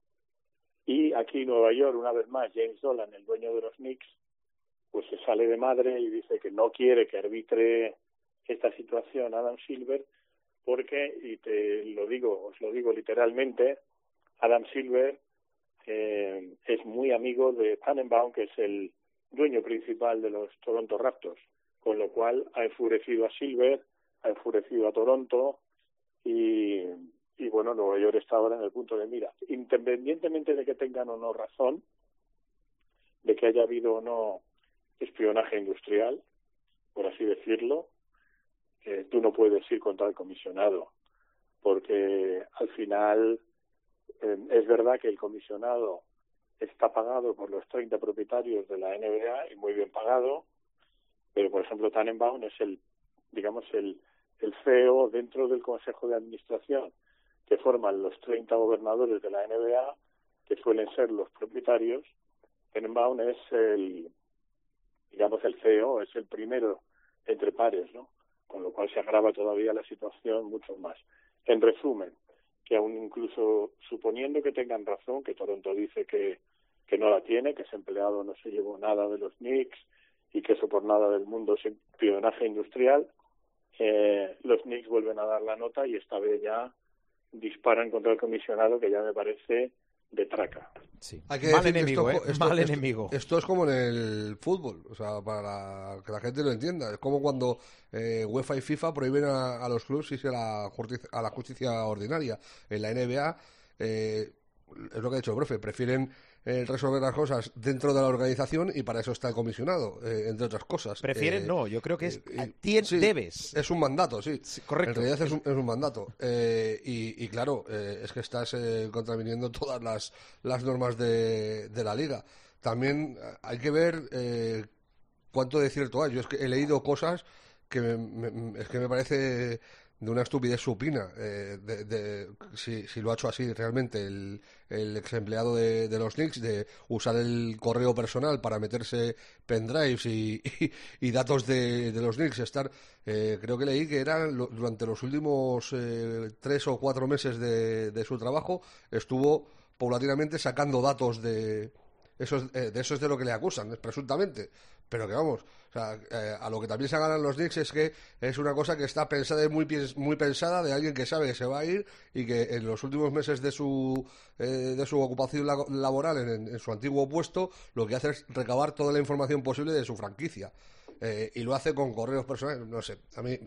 [SPEAKER 9] Y aquí Nueva York, una vez más, James Dolan, el dueño de los Knicks, pues se sale de madre y dice que no quiere que arbitre esta situación Adam Silver porque, y te lo digo, os lo digo literalmente, Adam Silver eh, es muy amigo de Tannenbaum, que es el dueño principal de los Toronto Raptors, con lo cual ha enfurecido a Silver, ha enfurecido a Toronto y, y bueno, Nueva York está ahora en el punto de mira. Independientemente de que tengan o no razón, de que haya habido o no espionaje industrial, por así decirlo, eh, tú no puedes ir contra el comisionado, porque al final eh, es verdad que el comisionado está pagado por los 30 propietarios de la NBA y muy bien pagado, pero por ejemplo Tannenbaum es el, digamos, el, el CEO dentro del Consejo de Administración que forman los 30 gobernadores de la NBA, que suelen ser los propietarios. Tannenbaum es el, digamos, el CEO, es el primero entre pares, ¿no? Con lo cual se agrava todavía la situación mucho más. En resumen, que aún incluso suponiendo que tengan razón, que Toronto dice que, que no la tiene, que ese empleado no se llevó nada de los Knicks y que eso por nada del mundo es espionaje industrial, eh, los Knicks vuelven a dar la nota y esta vez ya disparan contra el comisionado, que ya me parece de traca.
[SPEAKER 3] Sí.
[SPEAKER 8] Hay que
[SPEAKER 3] mal enemigo,
[SPEAKER 8] esto,
[SPEAKER 3] ¿eh?
[SPEAKER 8] esto-
[SPEAKER 3] mal
[SPEAKER 8] esto-
[SPEAKER 3] enemigo.
[SPEAKER 8] Esto es como en el fútbol, o sea, para que la gente lo entienda. Es como cuando eh, UEFA y FIFA prohíben a, a los clubes irse a la, justicia, a la justicia ordinaria. En la NBA, eh, es lo que ha dicho el profe, prefieren eh, resolver las cosas dentro de la organización y para eso está el comisionado, eh, entre otras cosas.
[SPEAKER 3] Prefieren,
[SPEAKER 8] Eh,
[SPEAKER 3] no, yo creo que es.
[SPEAKER 8] eh, y-
[SPEAKER 3] tien-
[SPEAKER 8] sí,
[SPEAKER 3] debes.
[SPEAKER 8] Es un mandato, sí.
[SPEAKER 3] correcto.
[SPEAKER 8] En realidad es un, es un mandato. Eh, y, y claro, eh, es que estás eh, contraviniendo todas las, las normas de, de la liga. También hay que ver eh, cuánto de cierto hay. Yo es que he leído cosas que me- me- es que me parece de una estupidez supina. eh, de, de- si, si lo ha hecho así realmente el, el ex empleado de, de los Knicks, de usar el correo personal para meterse pendrives y, y, datos de, los Knicks, estar, eh, creo que leí que eran lo- durante los últimos eh, tres o cuatro meses de, su trabajo, estuvo paulatinamente sacando datos de, eso es, eh, de eso es de lo que le acusan, presuntamente. Pero que vamos, o sea, eh, a lo que también se ganan los Knicks es que es una cosa que está pensada y muy, muy pensada de alguien que sabe que se va a ir y que en los últimos meses de su, eh, de su ocupación la- laboral en, en su antiguo puesto, lo que hace es recabar toda la información posible de su franquicia. Eh, y lo hace con correos personales, no sé, a mí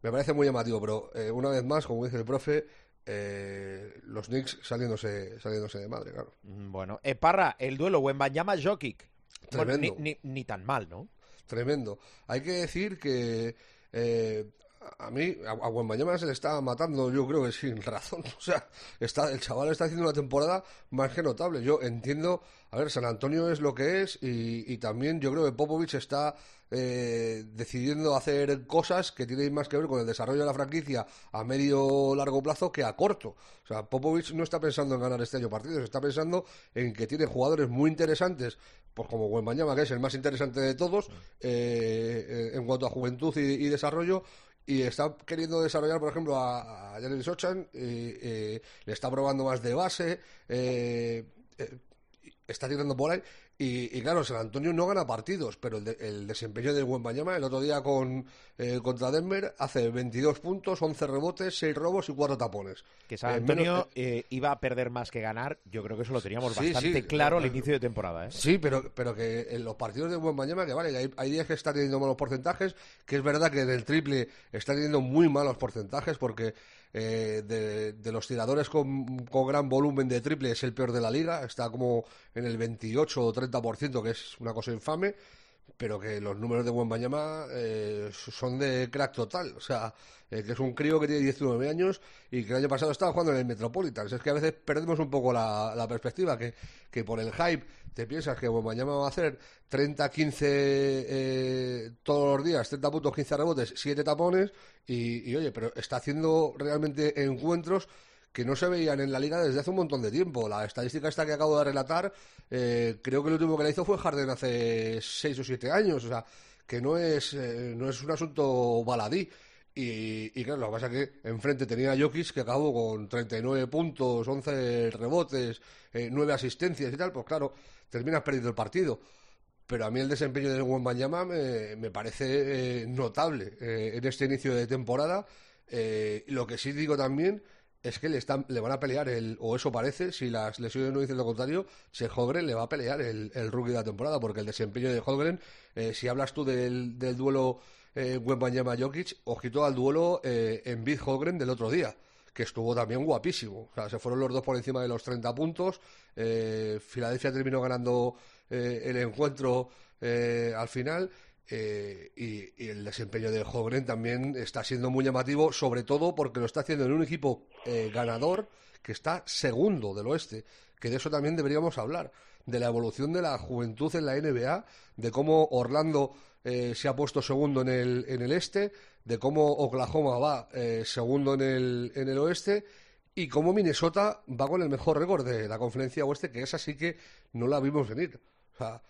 [SPEAKER 8] me parece muy llamativo, pero eh, una vez más, como dice el profe, eh, los Knicks saliéndose, saliéndose de madre, claro.
[SPEAKER 3] Mm, Bueno, eh, Parra, el duelo Wembanyama Jokic. Bueno, ni, ni- ni tan mal, ¿no?
[SPEAKER 8] Tremendo. Hay que decir que eh, a mí, a, a se le está matando, yo creo que sin razón. O sea, está, el chaval está haciendo una temporada más que notable. Yo entiendo, a ver, San Antonio es lo que es y, y también yo creo que Popovich está eh, decidiendo hacer cosas que tienen más que ver con el desarrollo de la franquicia a medio largo plazo que a corto. O sea, Popovich no está pensando en ganar este año partidos, está pensando en que tiene jugadores muy interesantes, pues como Wembanyama, que es el más interesante de todos eh, eh, en cuanto a juventud y, y desarrollo, y está queriendo desarrollar, por ejemplo, a, a Jalen Sochan, le está probando más de base, eh, eh, está tirando por ahí. Y, y, claro, San Antonio no gana partidos, pero el, de, el desempeño de Wembanyama el otro día con eh, contra Denver hace 22 puntos, 11 rebotes, 6 robos y 4 tapones.
[SPEAKER 3] Que San Antonio eh, iba a perder más que ganar, yo creo que eso lo teníamos sí, bastante sí, claro al inicio de temporada. ¿eh?
[SPEAKER 8] Sí, pero, pero que en los partidos de Wembanyama, que vale, hay, hay días que está teniendo malos porcentajes, que es verdad que en el triple está teniendo muy malos porcentajes porque eh, de, los tiradores con, con, gran volumen de triple es el peor de la liga, está como en el 28 o 30%, que es una cosa infame, pero que los números de Wembanyama eh, son de crack total, o sea, eh, que es un crío que tiene 19 años y que el año pasado estaba jugando en el Metropolitan, es que a veces perdemos un poco la, perspectiva, que, que por el hype te piensas que Wembanyama va a hacer 30, 15 eh, todos los días, 30 puntos, 15 rebotes, 7 tapones y, y, oye, pero está haciendo realmente encuentros que no se veían en la liga desde hace un montón de tiempo. La estadística esta que acabo de relatar, eh, creo que el último que la hizo fue Harden hace 6 o 7 años, o sea, que no es, eh, no es un asunto baladí. Y, claro, lo que pasa es que enfrente tenía a que acabó con 39 puntos, 11 rebotes, eh, 9 asistencias y tal, pues claro, terminas perdiendo el partido. Pero a mí el desempeño de Wembanyama me, me parece eh, notable eh, en este inicio de temporada. Eh, lo que sí digo también es que le, están, le van a pelear, el, o eso parece, si las lesiones no dicen lo contrario, se Holgren le va a pelear el, el rookie de la temporada, porque el desempeño de Holgren, si hablas tú del, del duelo eh, Wembanyama-Jokic, ojito al duelo eh, en Bid Holgren del otro día que estuvo también guapísimo. O sea, se fueron los dos por encima de los 30 puntos. Eh, Filadelfia terminó ganando eh, el encuentro eh, al final. Eh, y, el desempeño de Holgren también está siendo muy llamativo, sobre todo porque lo está haciendo en un equipo eh, ganador que está segundo del oeste, que de eso también deberíamos hablar, de la evolución de la juventud en la NBA, de cómo Orlando eh, se ha puesto segundo en el, en el este, de cómo Oklahoma va eh, segundo en el, en el oeste y cómo Minnesota va con el mejor récord de la conferencia oeste, que esa sí que no la vimos venir. O sea,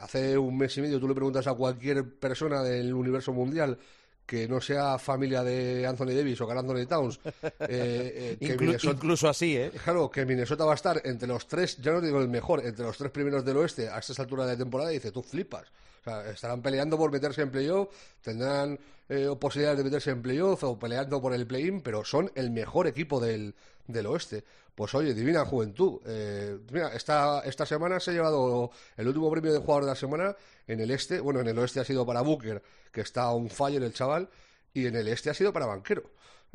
[SPEAKER 8] hace un mes y medio tú le preguntas a cualquier persona del universo mundial que no sea familia de Anthony Davis o Carl Anthony Towns.
[SPEAKER 3] Eh, eh, que Inclu Minnesota, incluso así, ¿eh?
[SPEAKER 8] Claro, que Minnesota va a estar entre los tres, ya no digo el mejor, entre los tres primeros del oeste a esta altura de temporada y dice, tú flipas. Sea, estarán peleando por meterse en playoff, tendrán eh, posibilidades de meterse en playoff o peleando por el play-in, pero son el mejor equipo del, del oeste. Pues oye, divina juventud. Eh, mira, esta, esta semana se ha llevado el último premio de jugador de la semana en el este. Bueno, en el oeste ha sido para Booker, que está un fallo en el chaval, y en el este ha sido para Banquero.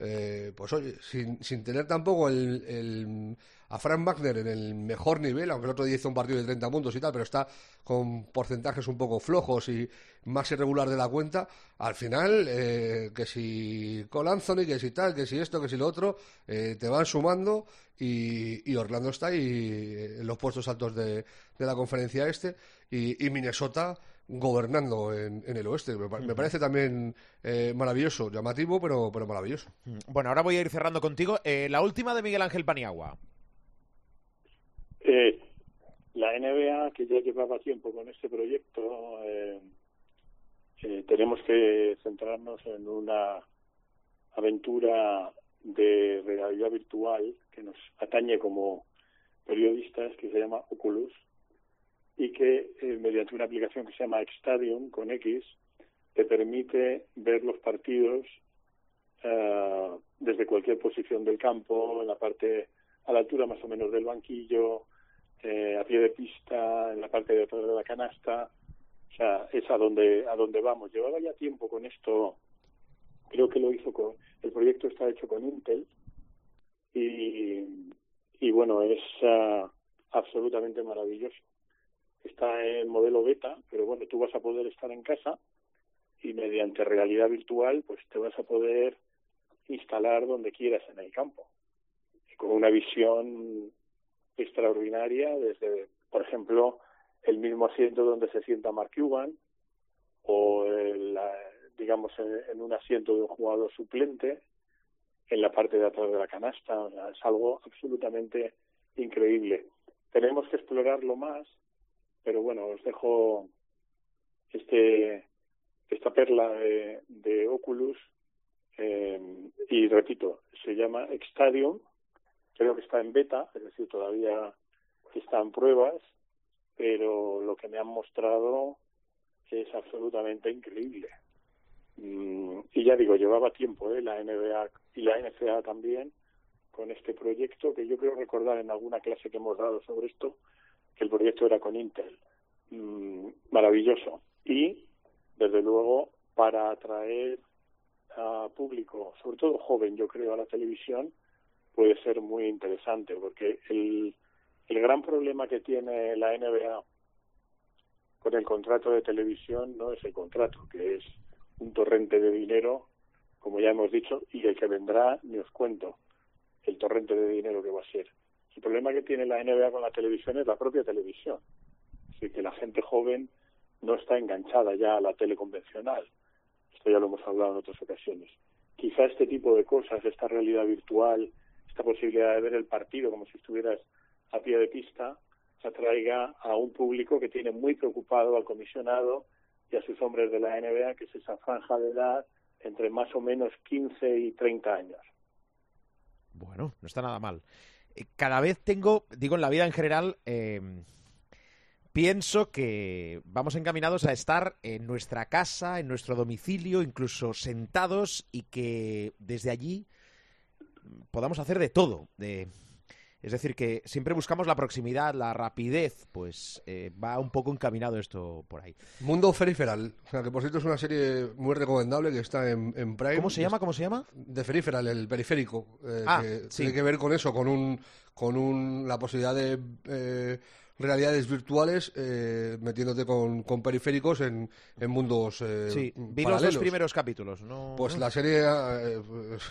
[SPEAKER 8] Eh, pues oye, sin, sin tener tampoco el, el, a Frank Wagner en el mejor nivel, aunque el otro día hizo un partido de 30 puntos y tal, pero está con porcentajes un poco flojos y más irregular de la cuenta, al final, eh, que si con Anthony, que si tal, que si esto, que si lo otro, eh, te van sumando y, y, Orlando está ahí en los puestos altos de, de la conferencia este y Minnesota gobernando en, en, el oeste. Me, me parece también eh, maravilloso, llamativo, pero, pero maravilloso.
[SPEAKER 3] Bueno, ahora voy a ir cerrando contigo. Eh, la última de Miguel Ángel Paniagua.
[SPEAKER 9] Eh, la NBA, que ya llevaba tiempo con este proyecto, eh, tenemos que centrarnos en una aventura de realidad virtual que nos atañe como periodistas, que se llama Oculus, y que eh, mediante una aplicación que se llama Xstadium con X te permite ver los partidos uh, desde cualquier posición del campo, en la parte a la altura más o menos del banquillo, eh, a pie de pista, en la parte de atrás de la canasta, o sea, es a donde a donde vamos. Llevaba ya tiempo con esto, creo que lo hizo con el proyecto está hecho con Intel. Y y bueno es uh, absolutamente maravilloso está en modelo beta, pero bueno, tú vas a poder estar en casa y mediante realidad virtual, pues te vas a poder instalar donde quieras en el campo. Con una visión extraordinaria desde, por ejemplo, el mismo asiento donde se sienta Mark Cuban o el, digamos en, un asiento de un jugador suplente en la parte de atrás de la canasta. O sea, es algo absolutamente increíble. Tenemos que explorarlo más pero bueno, os dejo este esta perla de, Oculus eh, y repito, se llama Extadium, creo que está en beta, es decir, todavía está en pruebas pero lo que me han mostrado es absolutamente increíble. Mm, y ya digo, llevaba tiempo ¿eh? la NBA y la NCA también con este proyecto que yo creo recordar en alguna clase que hemos dado sobre esto el proyecto era con Intel. Mm, maravilloso. Y, desde luego, para atraer a público, sobre todo joven, yo creo, a la televisión, puede ser muy interesante, porque el, el gran problema que tiene la NBA con el contrato de televisión no es el contrato, que es un torrente de dinero, como ya hemos dicho, y el que vendrá, ni os cuento el torrente de dinero que va a ser. El problema que tiene la NBA con la televisión es la propia televisión. Así que la gente joven no está enganchada ya a la tele convencional. Esto ya lo hemos hablado en otras ocasiones. Quizá este tipo de cosas, esta realidad virtual, esta posibilidad de ver el partido como si estuvieras a pie de pista, atraiga a un público que tiene muy preocupado al comisionado y a sus hombres de la NBA, que es esa franja de edad entre más o menos 15 y 30 años.
[SPEAKER 3] Bueno, no está nada mal. Eh, cada vez tengo, digo en la vida en general, eh, pienso que vamos encaminados a estar en nuestra casa, en nuestro domicilio, incluso sentados y que desde allí podamos hacer de todo. Es decir, que siempre buscamos la proximidad, la rapidez, pues eh, va un poco encaminado esto por ahí.
[SPEAKER 8] Mundo Feriferal, o sea, que por cierto es una serie muy recomendable que está en, en Prime.
[SPEAKER 3] ¿Cómo se llama? ¿Cómo se llama?
[SPEAKER 8] De Feriferal, el periférico. Eh,
[SPEAKER 3] Ah,
[SPEAKER 8] que
[SPEAKER 3] sí.
[SPEAKER 8] Tiene que ver con eso, con un con un, la posibilidad de eh, realidades virtuales eh, metiéndote con, con periféricos en, en mundos eh,
[SPEAKER 3] Sí, vi los
[SPEAKER 8] paralelos.
[SPEAKER 3] dos primeros capítulos. No,
[SPEAKER 8] Pues la serie eh,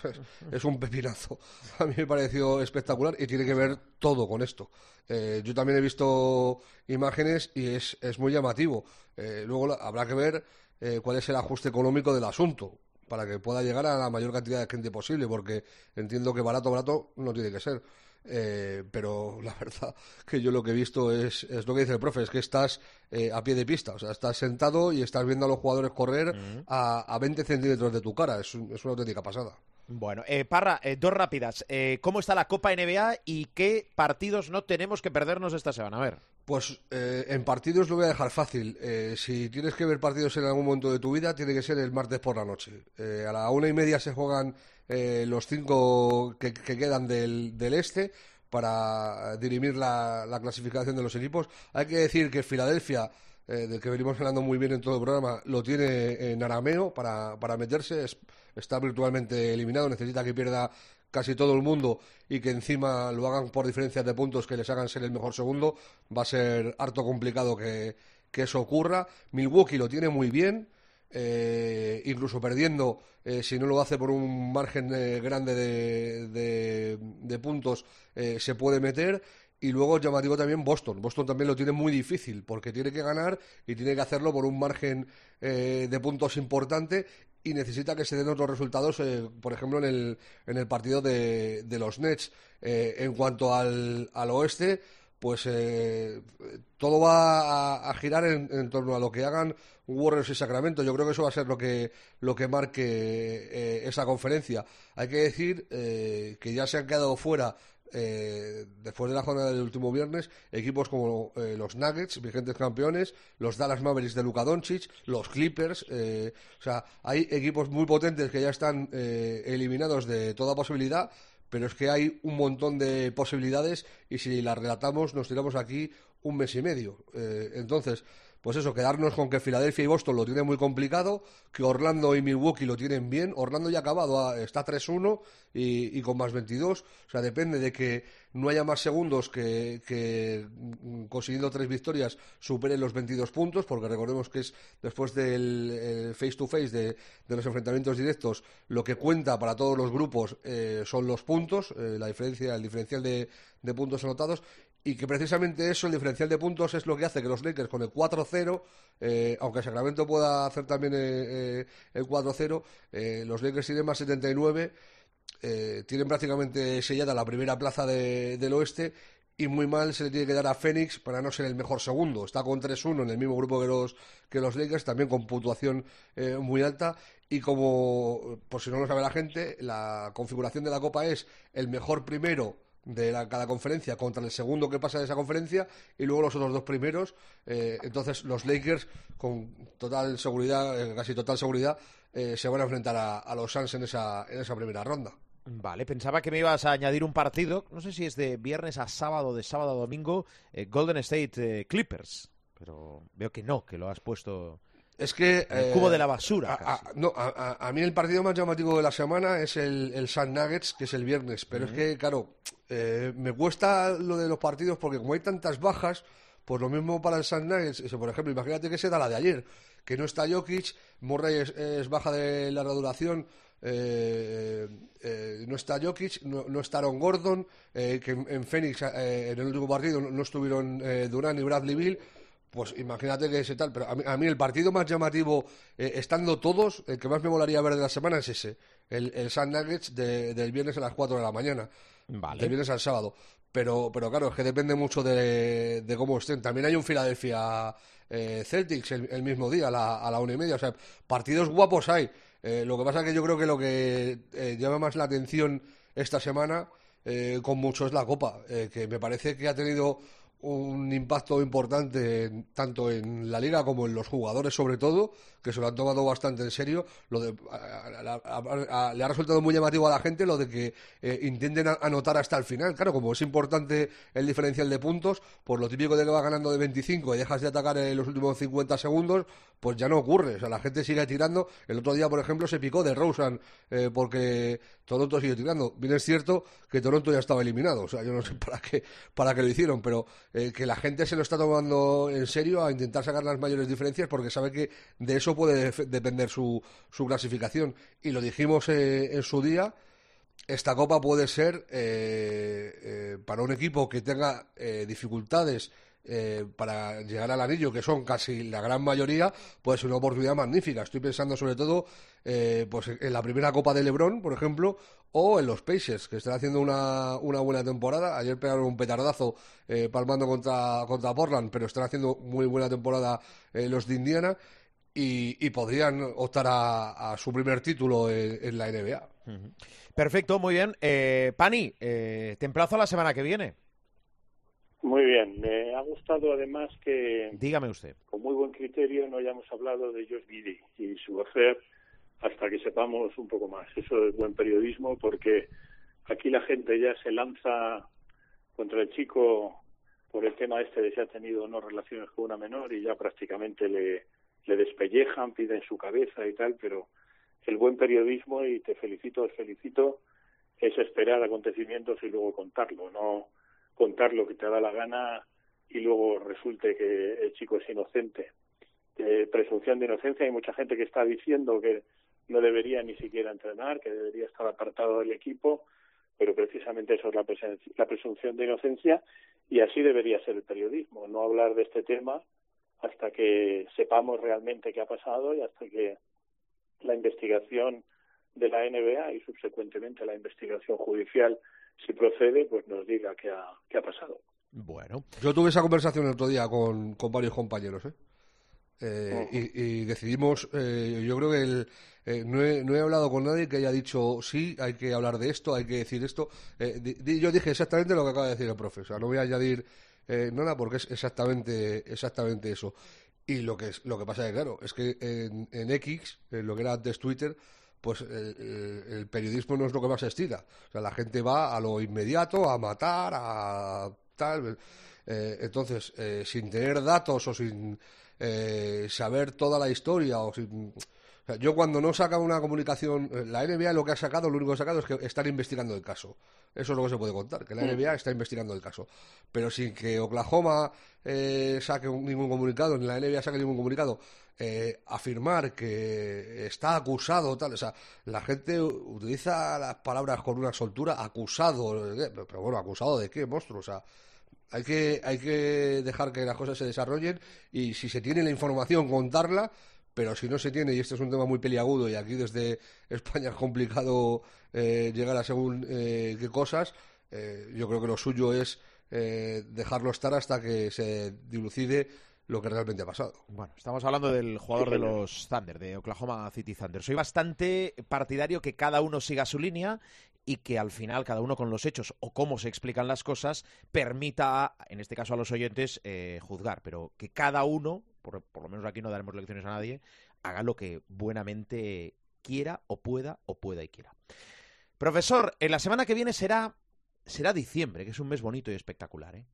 [SPEAKER 8] es un pepinazo. A mí me pareció espectacular y tiene que ver todo con esto. Eh, yo también he visto imágenes y es, es muy llamativo. Eh, luego la- habrá que ver eh, cuál es el ajuste económico del asunto para que pueda llegar a la mayor cantidad de gente posible, porque entiendo que barato, barato no tiene que ser. Eh, pero la verdad que yo lo que he visto es, es lo que dice el profe, es que estás eh, a pie de pista, o sea, estás sentado y estás viendo a los jugadores correr a, a 20 centímetros de tu cara, es, un- es una auténtica pasada.
[SPEAKER 3] Bueno, eh, Parra, eh, dos rápidas. Eh, ¿Cómo está la Copa NBA y qué partidos no tenemos que perdernos esta semana? A ver.
[SPEAKER 8] Pues eh, en partidos lo voy a dejar fácil. Eh, si tienes que ver partidos en algún momento de tu vida, tiene que ser el martes por la noche. A la una y media se juegan los cinco que, que quedan del, este para dirimir la clasificación de los equipos. Hay que decir que Filadelfia, eh, del que venimos hablando muy bien en todo el programa, lo tiene en arameo para, para meterse. Es- está virtualmente eliminado, necesita que pierda casi todo el mundo y que encima lo hagan por diferencias de puntos que les hagan ser el mejor segundo, va a ser harto complicado que, que eso ocurra. Milwaukee lo tiene muy bien, eh, incluso perdiendo, eh, si no lo hace por un margen grande de, de- puntos, se puede meter. Y luego llamativo también Boston. Boston también lo tiene muy difícil porque tiene que ganar y tiene que hacerlo por un margen eh, de puntos importante y necesita que se den otros resultados, eh, por ejemplo, en el, en el partido de, los Nets. Eh, en cuanto al, al oeste, pues eh, todo va a, a girar en, en torno a lo que hagan Warriors y Sacramento. Yo creo que eso va a ser lo que, lo que marque esa conferencia. Hay que decir que ya se han quedado fuera eh, después de la jornada del último viernes, equipos como eh, los Nuggets, vigentes campeones, los Dallas Mavericks de Luka Doncic, los Clippers, eh, o sea, hay equipos muy potentes que ya están eh, eliminados de toda posibilidad, pero es que hay un montón de posibilidades y si las relatamos nos tiramos aquí un mes y medio. Eh, entonces, pues eso, quedarnos con que Filadelfia y Boston lo tienen muy complicado, que Orlando y Milwaukee lo tienen bien. Orlando ya ha acabado, ah, está 3-1 y, y con más 22. O sea, depende de que no haya más segundos que, mm, consiguiendo tres victorias superen los 22 puntos, porque recordemos que es después del el face to face de, de los enfrentamientos directos, lo que cuenta para todos los grupos eh, son los puntos, eh, la diferencia, el diferencial de puntos anotados y que precisamente eso, el diferencial de puntos, es lo que hace que los Lakers con el 4-0, eh, aunque Sacramento pueda hacer también eh, eh, el 4-0, eh, los Lakers tienen más 79, eh, tienen prácticamente sellada la primera plaza de- del oeste y muy mal se le tiene que dar a Phoenix para no ser el mejor segundo. Está con 3-1 en el mismo grupo que los, que los Lakers, también con puntuación eh, muy alta. Y como, por si no lo sabe la gente, la configuración de la Copa es el mejor primero de la, cada conferencia contra el segundo que pasa de esa conferencia y luego los otros dos primeros. Eh, entonces los Lakers con total seguridad, eh, casi total seguridad, eh, se van a enfrentar a, a los Suns en esa, en esa primera ronda.
[SPEAKER 3] Vale, pensaba que me ibas a añadir un partido, no sé si es de viernes a sábado, de sábado a domingo, Golden State Clippers, pero veo que no, que lo has puesto
[SPEAKER 8] Es que...
[SPEAKER 3] el
[SPEAKER 8] eh,
[SPEAKER 3] cubo de la basura.
[SPEAKER 8] A, no, a, a- mí el partido más llamativo de la semana es el, el Sun Nuggets, que es el viernes. Pero es que, claro, eh, me cuesta lo de los partidos porque como hay tantas bajas, pues lo mismo para el Sun Nuggets. Por ejemplo, imagínate que se da la de ayer, que no está Jokic, Murray es, es baja de larga duración, eh, eh, no está Jokic, no, no está Aaron Gordon, eh, que en, en Phoenix eh, en el último partido no, no estuvieron eh, Durant ni Bradley Bill. Pues imagínate que ese tal, pero a mí, a mí el partido más llamativo, eh, estando todos, el que más me molaría ver de la semana es ese, el, el Sun Nuggets de- del viernes a las 4 de la mañana,
[SPEAKER 3] Vale.
[SPEAKER 8] del viernes al sábado. Pero, pero claro, es que depende mucho de, de cómo estén. También hay un Philadelphia eh, Celtics el, el mismo día, a la, a la una y media. O sea, partidos guapos hay. Eh, lo que pasa es que yo creo que lo que eh, llama más la atención esta semana eh, con mucho es la Copa, eh, que me parece que ha tenido un impacto importante tanto en la liga como en los jugadores sobre todo que se lo han tomado bastante en serio lo de a- le ha resultado muy llamativo a la gente lo de que eh, intenten anotar hasta el final. Claro como es importante el diferencial de puntos por lo típico de que va ganando de 25 y dejas de atacar en los últimos 50 segundos pues ya no ocurre. O sea la gente sigue tirando. El otro día por ejemplo se picó de Rosen eh, porque Toronto sigue tirando. Bien es cierto que Toronto ya estaba eliminado. O sea yo no sé para qué para qué lo hicieron pero eh, que la gente se lo está tomando en serio a intentar sacar las mayores diferencias porque sabe que de eso puede def- depender su, su clasificación. Y lo dijimos eh, en su día, esta copa puede ser eh, eh, para un equipo que tenga eh, dificultades para llegar al anillo, que son casi la gran mayoría, puede ser una oportunidad magnífica. Estoy pensando sobre todo pues en la primera copa de LeBron, por ejemplo, o en los Pacers, que están haciendo una, una buena temporada. Ayer pegaron un petardazo eh, palmando contra, contra Portland, pero están haciendo muy buena temporada eh, los de Indiana y, y podrían optar a, a su primer título en, en la NBA.
[SPEAKER 3] Perfecto, muy bien. Eh, Pani, eh, te emplazo a la semana que viene.
[SPEAKER 9] Muy bien, me ha gustado además que
[SPEAKER 3] Dígame usted.
[SPEAKER 9] con muy buen criterio no hayamos hablado de Josh Giddy y su hacer hasta que sepamos un poco más. Eso es buen periodismo porque aquí la gente ya se lanza contra el chico por el tema este de si ha tenido o no relaciones con una menor y ya prácticamente le, le despellejan, piden su cabeza y tal, pero el buen periodismo, y te felicito, os felicito, es esperar acontecimientos y luego contarlo, no contar lo que te da la gana y luego resulte que el chico es inocente. Presunción de inocencia, hay mucha gente que está diciendo que no debería ni siquiera entrenar, que debería estar apartado del equipo, pero precisamente eso es la, la presunción de inocencia y así debería ser el periodismo, no hablar de este tema hasta que sepamos realmente qué ha pasado y hasta que la investigación de la NBA y subsecuentemente la investigación judicial, si procede, pues nos diga qué ha, qué ha pasado.
[SPEAKER 3] Bueno,
[SPEAKER 8] Yo tuve esa conversación el otro día con, con varios compañeros, ¿eh? Eh, y, y decidimos, eh, yo creo que el, eh, no, he, no he hablado con nadie que haya dicho, sí, hay que hablar de esto, hay que decir esto. Eh, di- di- yo dije exactamente lo que acaba de decir el profe, o sea, no voy a añadir eh, nada porque es exactamente, exactamente eso. Y lo que, es, lo que pasa es que, claro, es que en, en X, en lo que era antes Twitter, pues el, el- el periodismo no es lo que más estira. O sea, la gente va a lo inmediato, a matar, a tal. Eh, entonces, eh, sin tener datos o sin eh, saber toda la historia o sin... sea, yo cuando no saca una comunicación, eh, la NBA lo que ha sacado, lo único que ha sacado es que están investigando el caso. Eso es lo que se puede contar, que la NBA está investigando el caso. Pero sin que Oklahoma eh, saque un- ningún comunicado, ni la NBA saque ningún comunicado, eh, afirmar que está acusado, tal, o sea, la gente utiliza las palabras con una soltura, acusado, eh, pero bueno, acusado de qué, monstruo, o sea, hay que, hay que dejar que las cosas se desarrollen y si se tiene la información, contarla, pero si no se tiene, y este es un tema muy peliagudo y aquí desde España es complicado eh, llegar a según eh, qué cosas, eh, yo creo que lo suyo es dejarlo estar hasta que se dilucide lo que realmente ha pasado.
[SPEAKER 3] Bueno, estamos hablando del jugador de los Thunder, de Oklahoma City Thunder. Soy bastante partidario que cada uno siga su línea y que al final cada uno con los hechos o cómo se explican las cosas permita, en este caso a los oyentes, juzgar, pero que cada uno, por, por lo menos aquí no daremos lecciones a nadie, haga lo que buenamente quiera o pueda o pueda y quiera. Profesor, en la semana que viene será será diciembre, que es un mes bonito y espectacular, ¿eh?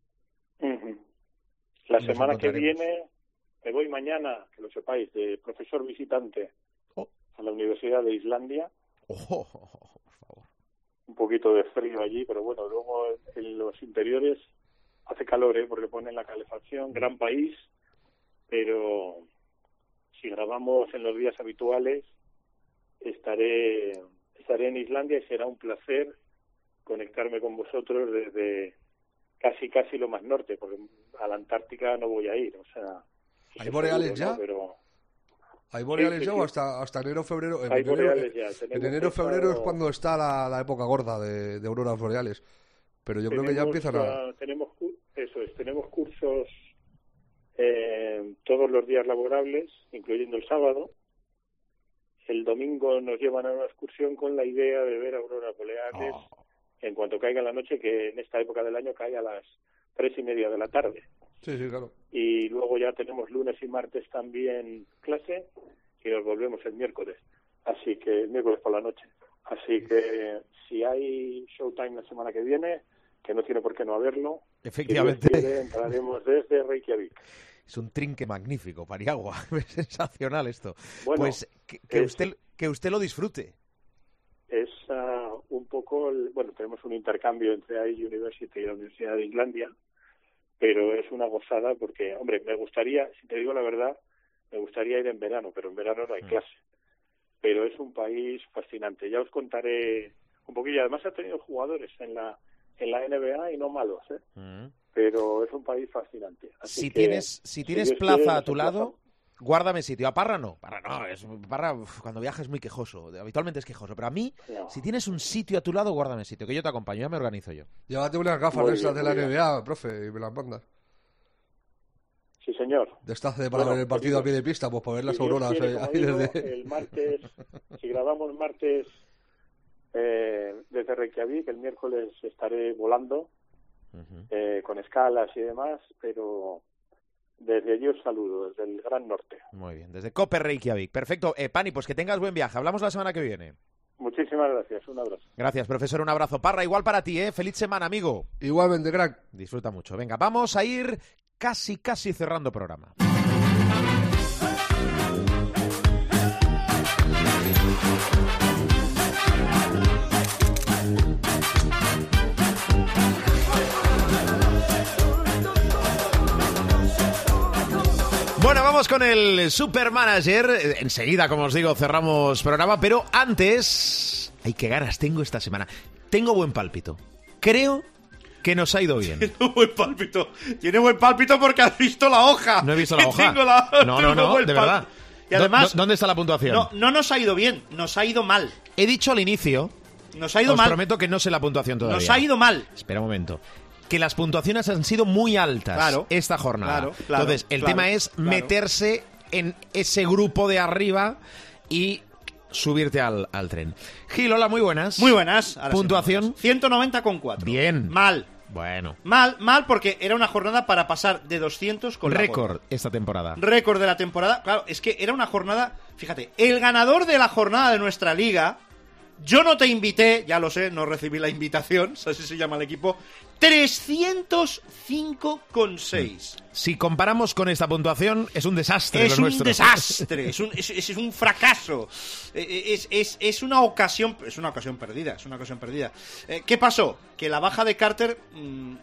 [SPEAKER 9] La
[SPEAKER 3] Nos
[SPEAKER 9] semana que viene me voy mañana, que lo sepáis, de profesor visitante
[SPEAKER 3] Oh.
[SPEAKER 9] a la Universidad de Islandia.
[SPEAKER 3] Por favor.
[SPEAKER 9] Un poquito de frío allí, pero bueno, luego en los interiores hace calor, ¿eh? porque ponen la calefacción. Gran país, pero si grabamos en los días habituales, estaré, estaré en Islandia y será un placer conectarme con vosotros desde casi casi lo más norte, porque a la Antártica no voy a ir, o sea...
[SPEAKER 8] ¿Hay boreales
[SPEAKER 9] seguro,
[SPEAKER 8] ya?
[SPEAKER 9] ¿no? Pero
[SPEAKER 8] ¿Hay boreales
[SPEAKER 9] sí,
[SPEAKER 8] ya
[SPEAKER 9] sí.
[SPEAKER 8] o hasta, hasta enero, febrero? En
[SPEAKER 9] hay
[SPEAKER 8] enero,
[SPEAKER 9] boreales ya.
[SPEAKER 8] en enero, febrero es cuando está la, la época gorda de, de auroras boreales. Pero yo creo que ya empiezan a...
[SPEAKER 9] tenemos eso es, tenemos cursos eh, todos los días laborables, incluyendo el sábado. El domingo nos llevan a una excursión con la idea de ver auroras boreales
[SPEAKER 3] Oh.
[SPEAKER 9] en cuanto caiga la noche, que en esta época del año cae a las tres y media de la tarde.
[SPEAKER 8] Sí, sí, claro.
[SPEAKER 9] Y luego ya tenemos lunes y martes también clase y nos volvemos el miércoles. Así que el miércoles por la noche. Así que si hay Showtime la semana que viene, que no tiene por qué no haberlo,
[SPEAKER 3] Efectivamente.
[SPEAKER 9] quiere, entraremos desde Reykjavik.
[SPEAKER 3] Es un trinque magnífico, Pariagua. Es sensacional esto.
[SPEAKER 9] Bueno,
[SPEAKER 3] pues que, que
[SPEAKER 9] es-
[SPEAKER 3] usted, que usted lo disfrute.
[SPEAKER 9] es ah, un poco, el- bueno, tenemos un intercambio entre IE University y la Universidad de Islandia, pero es una gozada porque, hombre, me gustaría, si te digo la verdad, me gustaría ir en verano, pero en verano no hay
[SPEAKER 3] Mm.
[SPEAKER 9] clase. Pero es un país fascinante. Ya os contaré un poquillo. Además ha tenido jugadores en la en la NBA y no malos, ¿eh?
[SPEAKER 3] Mm.
[SPEAKER 9] Pero es un país fascinante. Así
[SPEAKER 3] Si
[SPEAKER 9] que,
[SPEAKER 3] tienes, si tienes
[SPEAKER 9] quiere,
[SPEAKER 3] plaza a tu lado, guárdame sitio. A Parra no. Parra no. Es, Parra uf, cuando viaja es muy quejoso. Habitualmente es quejoso. Pero a mí,
[SPEAKER 9] No.
[SPEAKER 3] si tienes un sitio a tu lado, guárdame sitio. Que yo te acompaño. Ya me organizo yo.
[SPEAKER 8] Llévate unas gafas de
[SPEAKER 9] bien,
[SPEAKER 8] de la. NBA, profe, y me las mandas.
[SPEAKER 9] Sí, señor.
[SPEAKER 8] De estas de para
[SPEAKER 9] Bueno,
[SPEAKER 8] ver el partido a pie de pista, pues para ver las
[SPEAKER 9] Si
[SPEAKER 8] auroras
[SPEAKER 9] quiere,
[SPEAKER 8] ahí,
[SPEAKER 9] como
[SPEAKER 8] ahí
[SPEAKER 9] digo,
[SPEAKER 8] desde...
[SPEAKER 9] El martes, si grabamos martes eh, desde Reykjavik, el miércoles estaré volando Eh, con escalas y demás, pero desde allí os saludo, desde el Gran Norte.
[SPEAKER 3] Muy bien. Desde Cope Reykjavik. Perfecto. Eh, Pani, pues que tengas buen viaje. Hablamos la semana que viene.
[SPEAKER 9] Muchísimas gracias, un abrazo.
[SPEAKER 3] Gracias, profesor. Un abrazo. Parra, igual para ti, ¿eh? Feliz semana, amigo.
[SPEAKER 8] Igualmente, crack.
[SPEAKER 3] Disfruta mucho. Venga, vamos a ir casi, casi cerrando programa. Vamos con el Supermanager. Enseguida, como os digo, cerramos programa, pero antes... ¡Ay, qué ganas tengo esta semana! Tengo buen pálpito. Creo que nos ha ido bien.
[SPEAKER 10] Tiene buen pálpito. Tiene buen pálpito porque has visto la hoja.
[SPEAKER 3] No he visto la hoja.
[SPEAKER 10] la-
[SPEAKER 3] No, no, no, de verdad.
[SPEAKER 10] Y además,
[SPEAKER 3] ¿Dó- ¿Dónde está la puntuación?
[SPEAKER 10] no, no nos ha ido bien, nos ha ido mal.
[SPEAKER 3] He dicho al inicio,
[SPEAKER 10] Nos ha ido
[SPEAKER 3] os
[SPEAKER 10] mal.
[SPEAKER 3] prometo que no sé la puntuación todavía.
[SPEAKER 10] Nos ha ido mal.
[SPEAKER 3] Espera un momento. Que las puntuaciones han sido muy altas
[SPEAKER 10] Claro.
[SPEAKER 3] esta jornada.
[SPEAKER 10] Claro, claro,
[SPEAKER 3] Entonces, el tema es meterse en ese grupo de arriba y subirte al, al tren. Gil, hola, muy buenas.
[SPEAKER 10] Muy buenas. ahora
[SPEAKER 3] ¿Puntuación?
[SPEAKER 10] muy buenas. 190 con 4.
[SPEAKER 3] Bien.
[SPEAKER 10] Mal.
[SPEAKER 3] Bueno.
[SPEAKER 10] Mal, mal porque era una jornada para pasar de 200 con
[SPEAKER 3] Récord esta temporada.
[SPEAKER 10] Récord de la temporada. Claro, es que era una jornada. Fíjate, el ganador de la jornada de nuestra liga. Yo no te invité, ya lo sé, no recibí la invitación, así se llama el equipo. 305,6.
[SPEAKER 3] Si comparamos con esta puntuación, es un desastre.
[SPEAKER 10] Es
[SPEAKER 3] lo
[SPEAKER 10] un
[SPEAKER 3] nuestro.
[SPEAKER 10] desastre, es un, es, es- un fracaso, Eh, es, es- es una ocasión, es una ocasión perdida, es una ocasión perdida. Eh, ¿Qué pasó? Que la baja de Carter mm,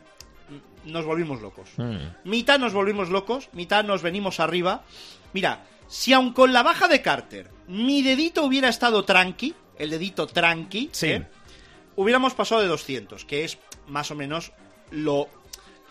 [SPEAKER 10] nos volvimos locos.
[SPEAKER 3] Mm.
[SPEAKER 10] Mitad nos volvimos locos, mitad nos venimos arriba. Mira, si aun con la baja de Carter mi dedito hubiera estado tranqui, el dedito tranqui,
[SPEAKER 3] Sí.
[SPEAKER 10] ¿eh? hubiéramos pasado de 200, que es más o menos lo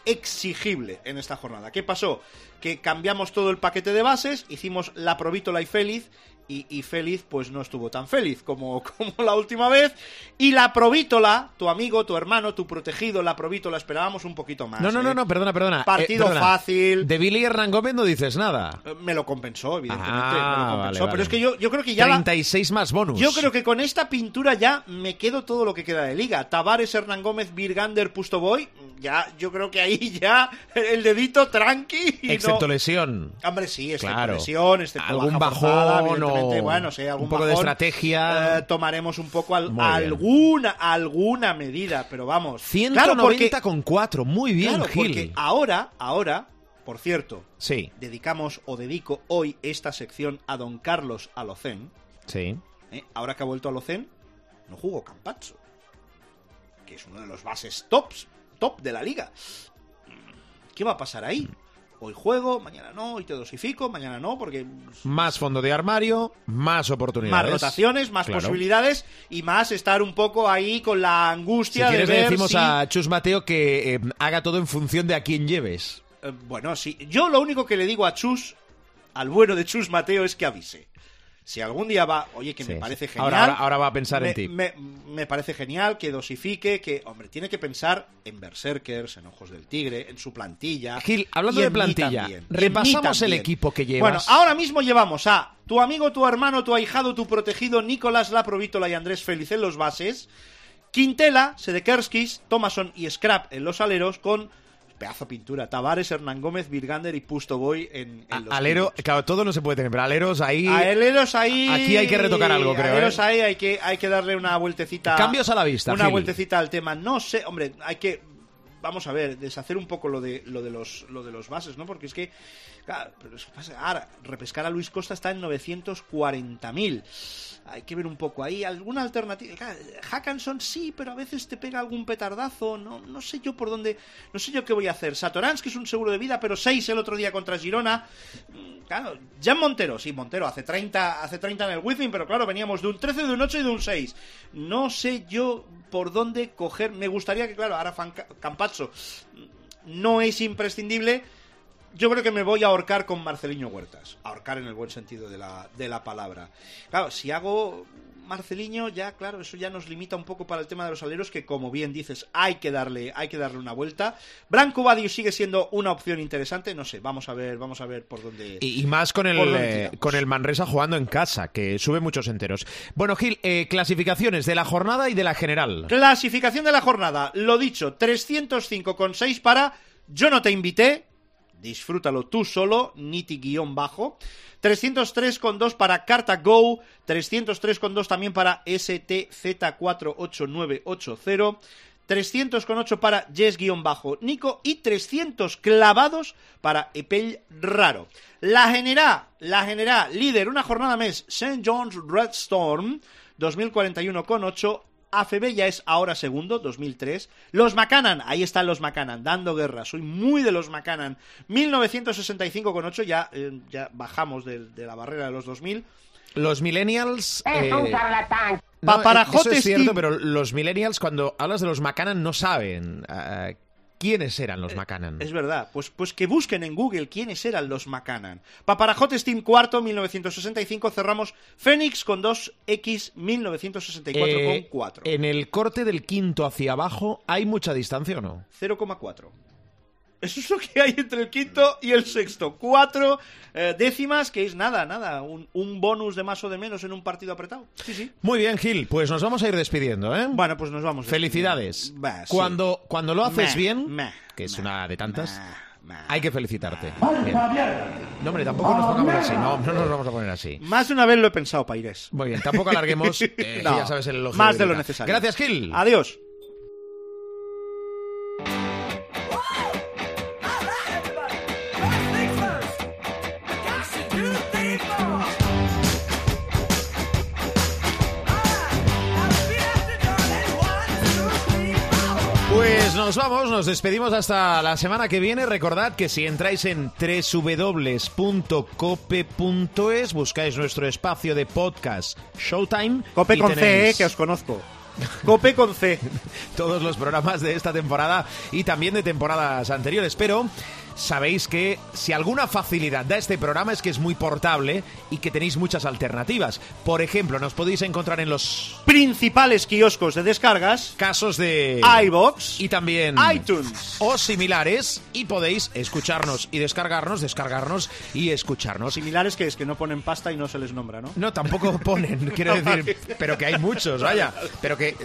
[SPEAKER 10] exigible en esta jornada. ¿Qué pasó? Que cambiamos todo el paquete de bases, hicimos la Provítola y Feliz, y, y Feliz pues no estuvo tan feliz como, como la última vez. Y la Provítola, tu amigo, tu hermano, tu protegido, la Provítola, esperábamos un poquito más.
[SPEAKER 3] No, no,
[SPEAKER 10] ¿eh?
[SPEAKER 3] no, no, perdona, perdona. Eh,
[SPEAKER 10] Partido
[SPEAKER 3] perdona.
[SPEAKER 10] fácil.
[SPEAKER 3] De Billy Hernán Gómez no dices nada.
[SPEAKER 10] Eh, Me lo compensó, evidentemente.
[SPEAKER 3] Ah,
[SPEAKER 10] me lo
[SPEAKER 3] vale,
[SPEAKER 10] compensó.
[SPEAKER 3] vale.
[SPEAKER 10] Pero es que yo, yo creo que ya la-
[SPEAKER 3] 36 más bonus.
[SPEAKER 10] Yo creo que con esta pintura ya me quedo todo lo que queda de liga. Tavares, Hernán Gómez, Virgander, Pustoboy. Ya, yo creo que ahí ya el dedito tranqui. y
[SPEAKER 3] Excepto
[SPEAKER 10] no-
[SPEAKER 3] lesión.
[SPEAKER 10] Hombre, sí, excepto
[SPEAKER 3] Claro.
[SPEAKER 10] lesión, excepto
[SPEAKER 3] Algún
[SPEAKER 10] baja
[SPEAKER 3] bajón o
[SPEAKER 10] bueno, sí, algún
[SPEAKER 3] un poco de estrategia.
[SPEAKER 10] eh, tomaremos un poco al- alguna, alguna medida, pero vamos.
[SPEAKER 3] 190
[SPEAKER 10] Claro, porque-
[SPEAKER 3] con 4. Muy bien,
[SPEAKER 10] claro,
[SPEAKER 3] Gil.
[SPEAKER 10] porque ahora, ahora, por cierto,
[SPEAKER 3] Sí,
[SPEAKER 10] dedicamos o dedico hoy esta sección a don Carlos Alocén.
[SPEAKER 3] sí.
[SPEAKER 10] ¿eh? Ahora que ha vuelto Alocén, no jugó Campazzo, que es uno de los bases tops, top de la liga. ¿Qué va a pasar ahí? Hoy juego, mañana no, hoy te dosifico, mañana no, porque
[SPEAKER 3] Más fondo de armario, más oportunidades.
[SPEAKER 10] más rotaciones, más
[SPEAKER 3] Claro.
[SPEAKER 10] posibilidades y más estar un poco ahí con la
[SPEAKER 3] Si
[SPEAKER 10] angustia
[SPEAKER 3] quieres
[SPEAKER 10] de
[SPEAKER 3] le
[SPEAKER 10] ver
[SPEAKER 3] decimos
[SPEAKER 10] si-
[SPEAKER 3] a Chus Mateo que eh, haga todo en función de a quién lleves.
[SPEAKER 10] Eh, bueno, sí. Yo lo único que le digo a Chus, al bueno de Chus Mateo, es que avise. Si algún día va, oye, que
[SPEAKER 3] Sí,
[SPEAKER 10] me parece
[SPEAKER 3] sí.
[SPEAKER 10] genial.
[SPEAKER 3] Ahora- ahora- ahora va a pensar
[SPEAKER 10] me,
[SPEAKER 3] en ti.
[SPEAKER 10] Me, me parece genial que dosifique, que, hombre, tiene que pensar en Berserkers, en Ojos del Tigre, en su plantilla.
[SPEAKER 3] Gil, hablando de plantilla, repasamos el equipo que llevas.
[SPEAKER 10] Bueno, ahora mismo llevamos a tu amigo, tu hermano, tu ahijado, tu protegido, Nicolás Laprovítola y Andrés Félix en los bases. Quintela, Sedekerskis, Thomason y Scrap en los aleros con pedazo pintura. Tavares, Hernán Gómez, Virgander y Pustoboy en, en los
[SPEAKER 3] Alero, claro, todo no se puede tener, pero aleros ahí.
[SPEAKER 10] Aleros ahí.
[SPEAKER 3] Aquí hay que retocar algo, creo,
[SPEAKER 10] Aleros
[SPEAKER 3] ¿eh?
[SPEAKER 10] ahí hay que, hay que darle una vueltecita.
[SPEAKER 3] Cambios a la vista,
[SPEAKER 10] Una
[SPEAKER 3] Gil.
[SPEAKER 10] vueltecita al tema. No sé, hombre, hay que. Vamos a ver, deshacer un poco lo de, lo de, los, lo de los bases, ¿no? Porque es que. Claro, pero pasa- ahora, repescar a Luis Costa está en 940.000. Hay que ver un poco ahí. ¿Alguna alternativa? Claro, Hackanson sí, pero a veces te pega algún petardazo. No, no sé yo por dónde. No sé yo qué voy a hacer. Satoransky es un seguro de vida, pero 6 el otro día contra Girona. Mm, Claro, Jan Montero, sí, Montero hace 30, hace 30 en el Wizzing, pero claro, veníamos de un 13, de un 8 y de un 6. No sé yo por dónde coger. Me gustaría que, claro, ahora Campazzo no es imprescindible. Yo creo que me voy a ahorcar con Marceliño Huertas. Ahorcar en el buen sentido de la, de la palabra. Claro, si hago Marceliño, ya, claro, eso ya nos limita un poco para el tema de los aleros, que como bien dices, hay que darle, hay que darle una vuelta. Branco Badio sigue siendo una opción interesante. No sé, vamos a ver, vamos a ver por dónde.
[SPEAKER 3] Y, y más con el,
[SPEAKER 10] ¿Por dónde
[SPEAKER 3] eh, con el Manresa jugando en casa, que sube muchos enteros. Bueno, Gil, eh, clasificaciones de la jornada y de la general.
[SPEAKER 10] Clasificación de la jornada. Lo dicho, 305,6 para Yo no te invité. Disfrútalo tú solo, Niti guion bajo. 303,2 para Carta Go. 303,2 también para STZ48980. 300,8 para Jess guion bajo Nico y 300 clavados para Epel Raro. La general, la general, líder, una jornada mes, St. John's Red Storm, 2041,8. AFB ya es ahora segundo, 2003. Los Macanan, ahí están los Macanan, dando guerra. Soy muy de los Macanan. 1965,8, ya, eh, ya bajamos de, de la barrera de los 2000.
[SPEAKER 3] Los millennials...
[SPEAKER 11] Es
[SPEAKER 3] eh,
[SPEAKER 11] un charlatán.
[SPEAKER 3] no,
[SPEAKER 10] Paparajote
[SPEAKER 3] eso es cierto, pero los millennials cuando hablas de los Macanan no saben eh, quiénes eran los Macanan.
[SPEAKER 10] Es verdad, pues, pues que busquen en Google quiénes eran los Macanan. Paparajote Steam cuarto, 1965, cerramos Fénix con 2X, 1964
[SPEAKER 3] Eh,
[SPEAKER 10] con 4.
[SPEAKER 3] En el corte del quinto hacia abajo, ¿hay mucha distancia o no?
[SPEAKER 10] 0,4. Eso es lo que hay entre el quinto y el sexto. Cuatro eh, décimas, que es nada, nada. Un, un bonus de más o de menos en un partido apretado. Sí, sí.
[SPEAKER 3] Muy bien, Gil, pues nos vamos a ir despidiendo, ¿eh?
[SPEAKER 10] Bueno, pues nos vamos.
[SPEAKER 3] Felicidades.
[SPEAKER 10] Sí.
[SPEAKER 3] Cuando, cuando lo haces
[SPEAKER 10] Meh,
[SPEAKER 3] bien,
[SPEAKER 10] meh,
[SPEAKER 3] que es una de tantas,
[SPEAKER 10] meh.
[SPEAKER 3] hay que felicitarte. Bien. No, hombre, tampoco nos pongamos así. No, no nos vamos a poner así.
[SPEAKER 10] Más de una vez lo he pensado, Paires.
[SPEAKER 3] Muy bien, tampoco alarguemos, eh,
[SPEAKER 10] No,
[SPEAKER 3] ya sabes el elogio
[SPEAKER 10] Más de lo
[SPEAKER 3] Erika.
[SPEAKER 10] necesario.
[SPEAKER 3] Gracias, Gil.
[SPEAKER 10] Adiós.
[SPEAKER 3] Nos vamos, nos despedimos hasta la semana que viene. Recordad que si entráis en www.cope.es, buscáis nuestro espacio de podcast Showtime.
[SPEAKER 10] Cope con C, eh, que os conozco. Cope con C.
[SPEAKER 3] todos los programas de esta temporada y también de temporadas anteriores, pero sabéis que si alguna facilidad da este programa es que es muy portable y que tenéis muchas alternativas. Por ejemplo, nos podéis encontrar en los
[SPEAKER 10] Principales kioscos de descargas.
[SPEAKER 3] casos de
[SPEAKER 10] iBox
[SPEAKER 3] y también
[SPEAKER 10] iTunes.
[SPEAKER 3] o similares y podéis escucharnos y descargarnos, descargarnos y escucharnos.
[SPEAKER 10] Similares que es que no ponen pasta y no se les nombra, ¿no?
[SPEAKER 3] No, tampoco ponen, quiero decir, pero que hay muchos, vaya. Pero que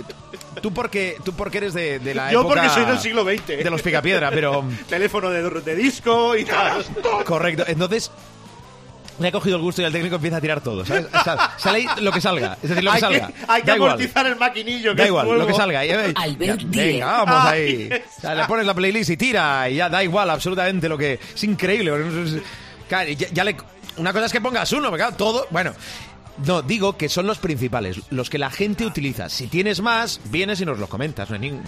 [SPEAKER 3] tú porque tú porque eres de, de la
[SPEAKER 10] Yo
[SPEAKER 3] época
[SPEAKER 10] porque soy del siglo XX.
[SPEAKER 3] de los picapiedra, pero
[SPEAKER 10] Teléfono de, de disco y tal.
[SPEAKER 3] correcto. Entonces le ha cogido el gusto y el técnico empieza a tirar todo, ¿sabes? O sea, sale ahí lo que salga, es decir, lo que
[SPEAKER 10] hay
[SPEAKER 3] salga.
[SPEAKER 10] que, hay que
[SPEAKER 3] Da igual.
[SPEAKER 10] amortizar el maquinillo. que
[SPEAKER 3] Da igual,
[SPEAKER 10] nuevo.
[SPEAKER 3] lo que salga. Veis.
[SPEAKER 1] Albert
[SPEAKER 3] Ya. Venga, vamos
[SPEAKER 10] Ay,
[SPEAKER 3] ahí. O sea, le pones la playlist y tira y ya da igual absolutamente lo que... Es increíble. ya, ya le... Una cosa es que pongas uno, claro, todo... Bueno, no, digo que son los principales, los que la gente utiliza. Si tienes más, vienes y nos los comentas, no hay ningún,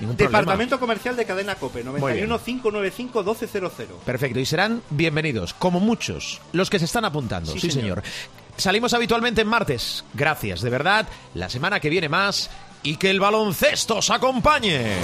[SPEAKER 3] ningún problema.
[SPEAKER 10] Departamento Comercial de Cadena Cope,
[SPEAKER 3] bien.
[SPEAKER 10] 91 595 1200.
[SPEAKER 3] Perfecto, y serán bienvenidos, como muchos, los que se están apuntando. Sí,
[SPEAKER 10] Sí,
[SPEAKER 3] señor. Salimos habitualmente en martes. Gracias, de verdad. La semana que viene más y que el baloncesto os acompañe.